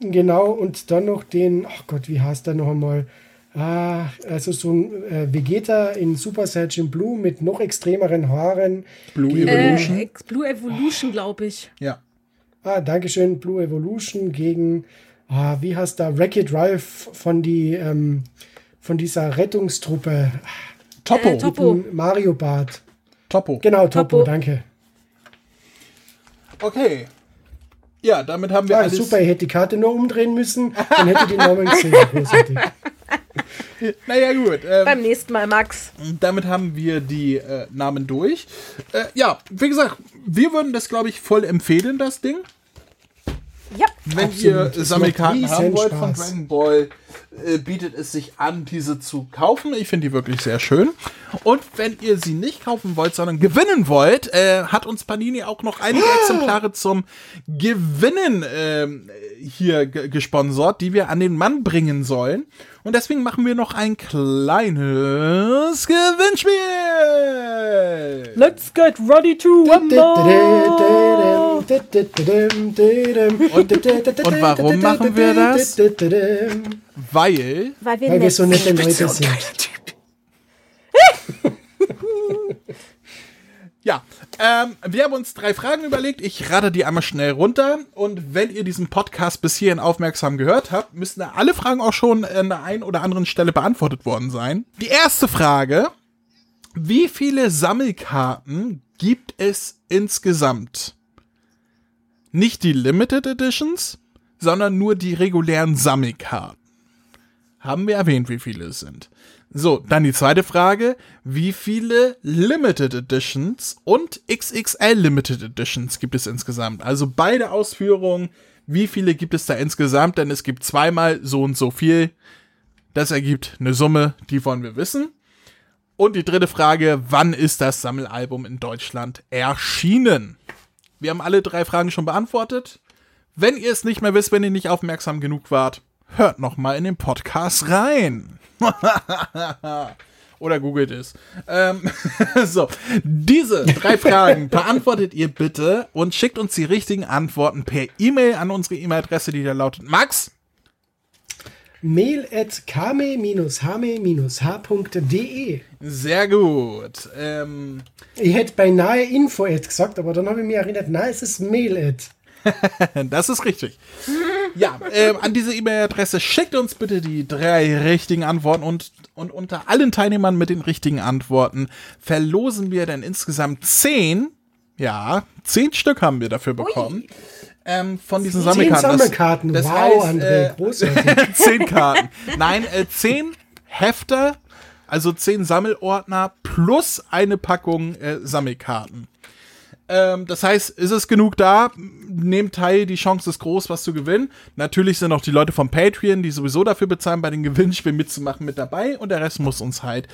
Speaker 3: Genau, und dann noch den, ach Gott, wie heißt der noch einmal? Ah, also so ein äh, Vegeta in Super Saiyan Blue mit noch extremeren Haaren.
Speaker 1: Blue Evolution.
Speaker 2: Äh, Blue Evolution, glaube ich.
Speaker 1: Ja.
Speaker 3: Ah, Dankeschön, Blue Evolution gegen, ah, wie heißt da, Wreck-It Ralph von, die, ähm, von dieser Rettungstruppe.
Speaker 1: Topo.
Speaker 2: Äh, Topo.
Speaker 3: Mario Bart.
Speaker 1: Topo.
Speaker 3: Genau, Topo,
Speaker 2: Topo.
Speaker 3: danke.
Speaker 1: Okay. Ja, damit haben wir
Speaker 3: Ah,
Speaker 1: alles.
Speaker 3: super, ich hätte die Karte nur umdrehen müssen, dann hätte die Namen gesehen.
Speaker 1: Naja, gut. Ähm,
Speaker 2: Beim nächsten Mal, Max.
Speaker 1: damit haben wir die äh, Namen durch. Äh, ja, wie gesagt, wir würden das, glaube ich, voll empfehlen, das Ding. Wenn
Speaker 3: Absolut.
Speaker 1: ihr Sammelkarten haben wollt von
Speaker 3: Spaß.
Speaker 1: Dragon Ball, äh, bietet es sich an, diese zu kaufen. Ich finde die wirklich sehr schön. Und wenn ihr sie nicht kaufen wollt, sondern gewinnen wollt, äh, hat uns Panini auch noch einige Exemplare zum Gewinnen ähm, hier ge- gesponsert, die wir an den Mann bringen sollen. Und deswegen machen wir noch ein kleines Gewinnspiel.
Speaker 2: Let's get ready to rumble.
Speaker 3: Und,
Speaker 1: und warum machen wir das? Weil
Speaker 2: Weil wir,
Speaker 3: Weil wir so nette
Speaker 2: sind.
Speaker 3: Leute sind.
Speaker 1: Ja, ähm, wir haben uns drei Fragen überlegt. Ich rate die einmal schnell runter. Und wenn ihr diesen Podcast bis hierhin aufmerksam gehört habt, müssen da alle Fragen auch schon an der einen oder anderen Stelle beantwortet worden sein. Die erste Frage. Wie viele Sammelkarten gibt es insgesamt? Nicht die Limited Editions, sondern nur die regulären Sammelkarten. Haben wir erwähnt, wie viele es sind. So, dann die zweite Frage. Wie viele Limited Editions und XXL Limited Editions gibt es insgesamt? Also beide Ausführungen. Wie viele gibt es da insgesamt? Denn es gibt zweimal so und so viel. Das ergibt eine Summe, die wollen wir wissen. Und die dritte Frage, wann ist das Sammelalbum in Deutschland erschienen? Wir haben alle drei Fragen schon beantwortet. Wenn ihr es nicht mehr wisst, wenn ihr nicht aufmerksam genug wart, hört noch mal in den Podcast rein. Oder googelt es. Ähm, so, diese drei Fragen beantwortet ihr bitte und schickt uns die richtigen Antworten per E-Mail an unsere E-Mail-Adresse, die da lautet Max.
Speaker 3: mail at kame-hame-h.de.
Speaker 1: Sehr gut. Ähm,
Speaker 3: Ich hätte beinahe Info-Ad gesagt, aber dann habe ich mir erinnert, nein, es ist Mail-Ad.
Speaker 1: Das ist richtig. Ja, ähm, an diese E-Mail-Adresse schickt uns bitte die drei richtigen Antworten und, und unter allen Teilnehmern mit den richtigen Antworten verlosen wir dann insgesamt zehn, ja, zehn Stück haben wir dafür bekommen. Ähm, von diesen
Speaker 3: Zehn
Speaker 1: Sammelkarten. Das-
Speaker 3: Sammelkarten.
Speaker 1: Das,
Speaker 3: wow,
Speaker 1: heißt,
Speaker 3: André,
Speaker 1: äh,
Speaker 3: großartig.
Speaker 1: zehn Karten. Nein, äh, zehn Hefte, also zehn Sammelordner plus eine Packung äh, Sammelkarten. Ähm, das heißt, ist es genug da? Nehmt teil, die Chance ist groß, was zu gewinnen. Natürlich sind auch die Leute vom Patreon, die sowieso dafür bezahlen, bei den Gewinnspielen mitzumachen, mit dabei. Und der Rest muss uns halt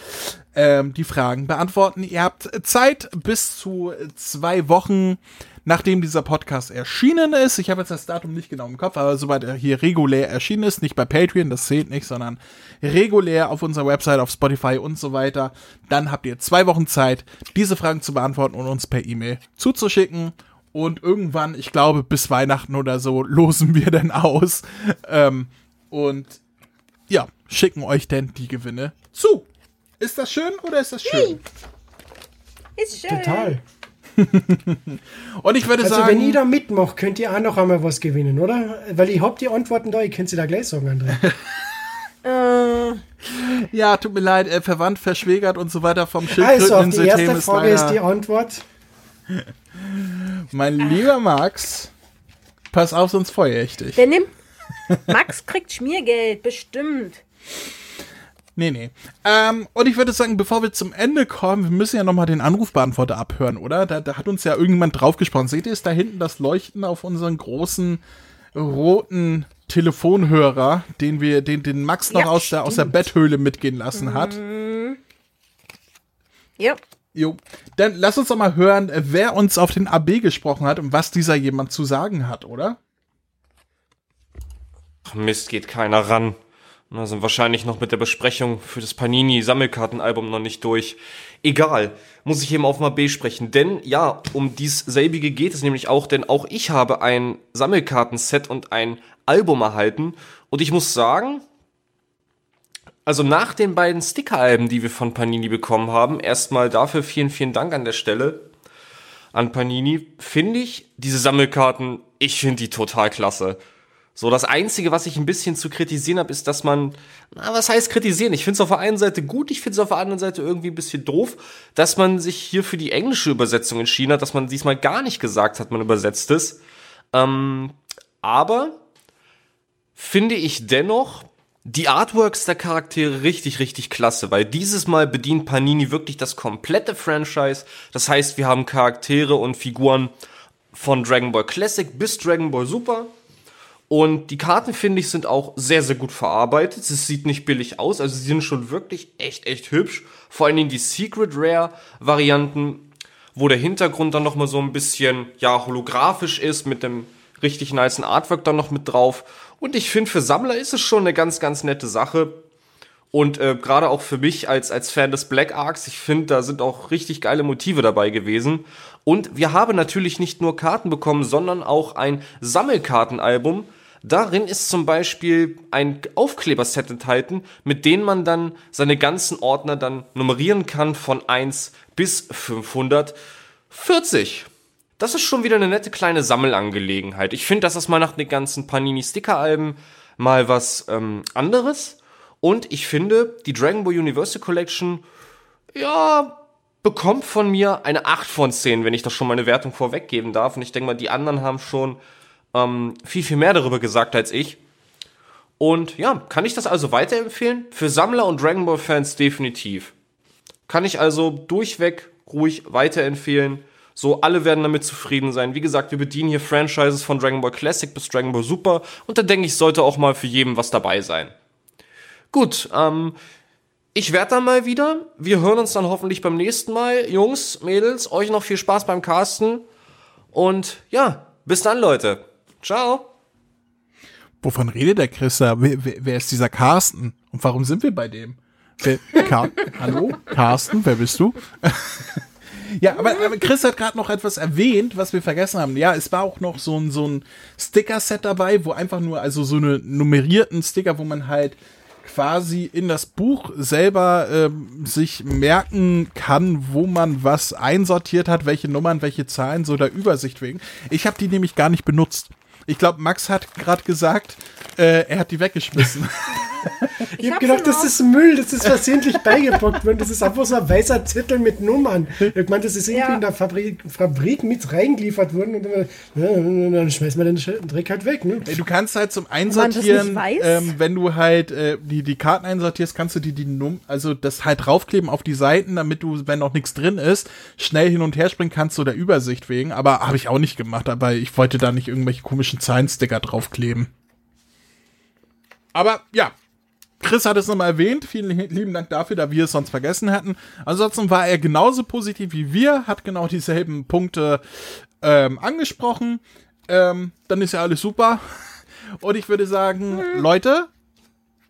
Speaker 1: ähm, die Fragen beantworten. Ihr habt Zeit bis zu zwei Wochen, nachdem dieser Podcast erschienen ist. Ich habe jetzt das Datum nicht genau im Kopf, aber sobald er hier regulär erschienen ist, nicht bei Patreon, das zählt nicht, sondern regulär auf unserer Website, auf Spotify und so weiter, dann habt ihr zwei Wochen Zeit, diese Fragen zu beantworten und uns per E-Mail zuzuschicken. Und irgendwann, ich glaube, bis Weihnachten oder so, losen wir dann aus. Ähm, und ja, schicken euch denn die Gewinne zu. Ist das schön oder ist das schön?
Speaker 2: Ist schön.
Speaker 3: Total.
Speaker 1: Und ich würde
Speaker 3: Also
Speaker 1: sagen,
Speaker 3: wenn ihr da mitmacht, könnt ihr auch noch einmal was gewinnen, oder? Weil ich hab die Antworten da, ich könnte sie da gleich sagen, André.
Speaker 2: Äh,
Speaker 1: ja, tut mir leid, äh, verwandt, verschwägert und so weiter vom
Speaker 3: Also, auf die erste
Speaker 1: ist
Speaker 3: Frage ist die Antwort.
Speaker 1: mein lieber Max, pass auf, sonst feuer ich dich.
Speaker 2: der nimmt. Max kriegt Schmiergeld, bestimmt.
Speaker 1: Nee, nee. Ähm, und ich würde sagen, bevor wir zum Ende kommen, wir müssen ja nochmal den Anrufbeantworter abhören, oder? Da, da hat uns ja irgendjemand draufgesprochen. Seht ihr es da hinten, das Leuchten auf unseren großen roten Telefonhörer, den wir, den, den Max noch
Speaker 2: Ja,
Speaker 1: aus, der, aus der
Speaker 3: stimmt.
Speaker 1: Betthöhle mitgehen lassen hat?
Speaker 2: Ja.
Speaker 1: Jo. Dann lass uns doch mal hören, wer uns auf den AB gesprochen hat und was dieser jemand zu sagen hat, oder?
Speaker 8: Ach, Mist, geht keiner ran. Na, sind wahrscheinlich noch mit der Besprechung für das Panini-Sammelkartenalbum noch nicht durch. Egal, muss ich eben auf mal B sprechen. Denn ja, um dies selbige geht es nämlich auch, denn auch ich habe ein Sammelkartenset und ein Album erhalten. Und ich muss sagen, also nach den beiden Sticker-Alben, die wir von Panini bekommen haben, erstmal dafür vielen, vielen Dank an der Stelle an Panini, finde ich diese Sammelkarten, ich finde die total klasse. So, das Einzige, was ich ein bisschen zu kritisieren habe, ist, dass man, na, was heißt kritisieren? Ich finde es auf der einen Seite gut, ich finde es auf der anderen Seite irgendwie ein bisschen doof, dass man sich hier für die englische Übersetzung entschieden hat, dass man diesmal gar nicht gesagt hat, man übersetzt es. Ähm, aber finde ich dennoch die Artworks der Charaktere richtig, richtig klasse, weil dieses Mal bedient Panini wirklich das komplette Franchise. Das heißt, wir haben Charaktere und Figuren von Dragon Ball Classic bis Dragon Ball Super. Und die Karten, finde ich, sind auch sehr, sehr gut verarbeitet. Es sieht nicht billig aus, also sie sind schon wirklich echt, echt hübsch. Vor allen Dingen die Secret Rare Varianten, wo der Hintergrund dann nochmal so ein bisschen, ja, holographisch ist, mit dem richtig niceen Artwork dann noch mit drauf. Und ich finde, für Sammler ist es schon eine ganz, ganz nette Sache. Und äh, gerade auch für mich als, als Fan des Black Arcs, ich finde, da sind auch richtig geile Motive dabei gewesen. Und wir haben natürlich nicht nur Karten bekommen, sondern auch ein Sammelkartenalbum. Darin ist zum Beispiel ein Aufkleberset enthalten, mit denen man dann seine ganzen Ordner dann nummerieren kann von 1 bis 540. Das ist schon wieder eine nette kleine Sammelangelegenheit. Ich finde, das ist mal nach den ganzen Panini-Sticker-Alben mal was ähm, anderes. Und ich finde, die Dragon Ball Universal Collection, ja, bekommt von mir eine 8 von 10, wenn ich das schon meine Wertung vorweggeben darf. Und ich denke mal, die anderen haben schon ähm, viel, viel mehr darüber gesagt als ich. Und ja, kann ich das also weiterempfehlen? Für Sammler und Dragon Ball Fans definitiv. Kann ich also durchweg ruhig weiterempfehlen. So, alle werden damit zufrieden sein. Wie gesagt, wir bedienen hier Franchises von Dragon Ball Classic bis Dragon Ball Super. Und da denke ich, sollte auch mal für jeden was dabei sein. Gut, ähm, ich werde dann mal wieder. Wir hören uns dann hoffentlich beim nächsten Mal. Jungs, Mädels, euch noch viel Spaß beim Casten. Und ja, bis dann, Leute. Ciao.
Speaker 1: Wovon redet der Christa? Wer, wer, wer ist dieser Carsten? Und warum sind wir bei dem? Wer, Car Hallo? Carsten, wer bist du? Ja, aber, aber Chris hat gerade noch etwas erwähnt, was wir vergessen haben. Ja, es war auch noch so ein, so ein Sticker-Set dabei, wo einfach nur, also so eine nummerierten Sticker, wo man halt quasi in das Buch selber ähm, sich merken kann, wo man was einsortiert hat, welche Nummern, welche Zahlen, so der Übersicht wegen. Ich habe die nämlich gar nicht benutzt. Ich glaube, Max hat gerade gesagt, äh, er hat die weggeschmissen.
Speaker 3: Ich,
Speaker 2: hab
Speaker 3: hab gedacht, das ist Müll, das ist versehentlich beigepackt worden. Das ist einfach so ein weißer Zettel mit Nummern. Ich meine, das ist irgendwie
Speaker 2: Ja.
Speaker 3: in der Fabrik, Fabrik mit reingeliefert worden und dann, ja, dann schmeißen wir den Dreck halt weg. Ne?
Speaker 1: Ey, Du kannst halt zum
Speaker 2: man
Speaker 1: Einsortieren, ähm, wenn du halt äh, die, die Karten einsortierst, kannst du die, die Num also das halt draufkleben auf die Seiten, damit du, wenn noch nichts drin ist, schnell hin und her springen kannst, so der Übersicht wegen. Aber habe ich auch nicht gemacht, aber ich wollte da nicht irgendwelche komischen Zahlensticker draufkleben. Aber ja, Chris hat es nochmal erwähnt. Vielen lieben Dank dafür, da wir es sonst vergessen hätten. Ansonsten war er genauso positiv wie wir, hat genau dieselben Punkte ähm, angesprochen. Ähm, dann ist ja alles super. Und ich würde sagen, Leute,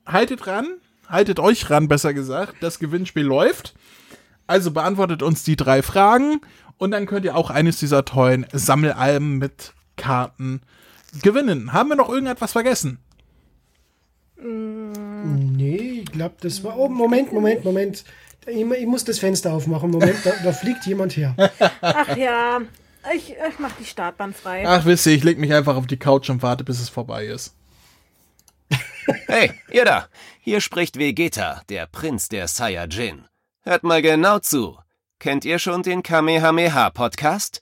Speaker 1: haltet ran, haltet euch ran, besser gesagt. Das Gewinnspiel läuft. Also beantwortet uns die drei Fragen und dann könnt ihr auch eines dieser tollen Sammelalben mit Karten gewinnen. Haben wir noch irgendetwas vergessen?
Speaker 3: Nee, ich glaube, das war. Oh, Moment, Moment, Moment. Ich, ich muss das Fenster aufmachen. Moment, da, da fliegt jemand her.
Speaker 2: Ach ja, ich, ich mach die Startbahn frei.
Speaker 1: Ach, wisst ihr, ich leg mich einfach auf die Couch und warte, bis es vorbei ist.
Speaker 9: Hey, ihr da! Hier spricht Vegeta, der Prinz der Saiyajin. Hört mal genau zu. Kennt ihr schon den Kamehameha-Podcast?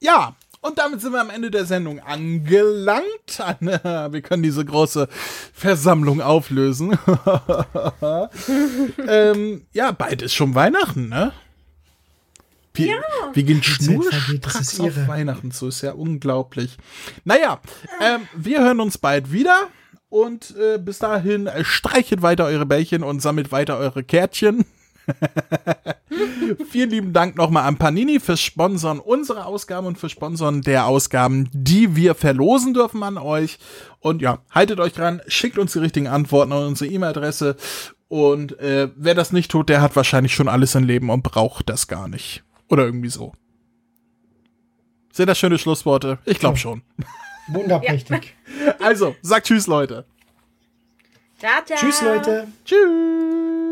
Speaker 1: Ja, und damit sind wir am Ende der Sendung angelangt. Wir können diese große Versammlung auflösen. ähm, ja, bald ist schon Weihnachten, ne? Wir, ja. wir gehen
Speaker 3: vergeht, das ist
Speaker 1: schnurstracks auf. Weihnachten zu, ist ja unglaublich. Naja, ähm, wir hören uns bald wieder und äh, bis dahin äh, streichet weiter eure Bällchen und sammelt weiter eure Kärtchen. Vielen lieben Dank nochmal an Panini fürs Sponsoren unserer Ausgaben und fürs Sponsoren der Ausgaben, die wir verlosen dürfen an euch. Und ja, haltet euch dran, schickt uns die richtigen Antworten an unsere E-Mail-Adresse. Und äh, wer das nicht tut, der hat wahrscheinlich schon alles im Leben und braucht das gar nicht. Oder irgendwie so. Sind das schöne Schlussworte? Ich glaube schon.
Speaker 3: Wunderprächtig.
Speaker 1: Also, sagt Tschüss, Leute.
Speaker 2: Ciao, ciao.
Speaker 3: Tschüss, Leute.
Speaker 1: Tschüss.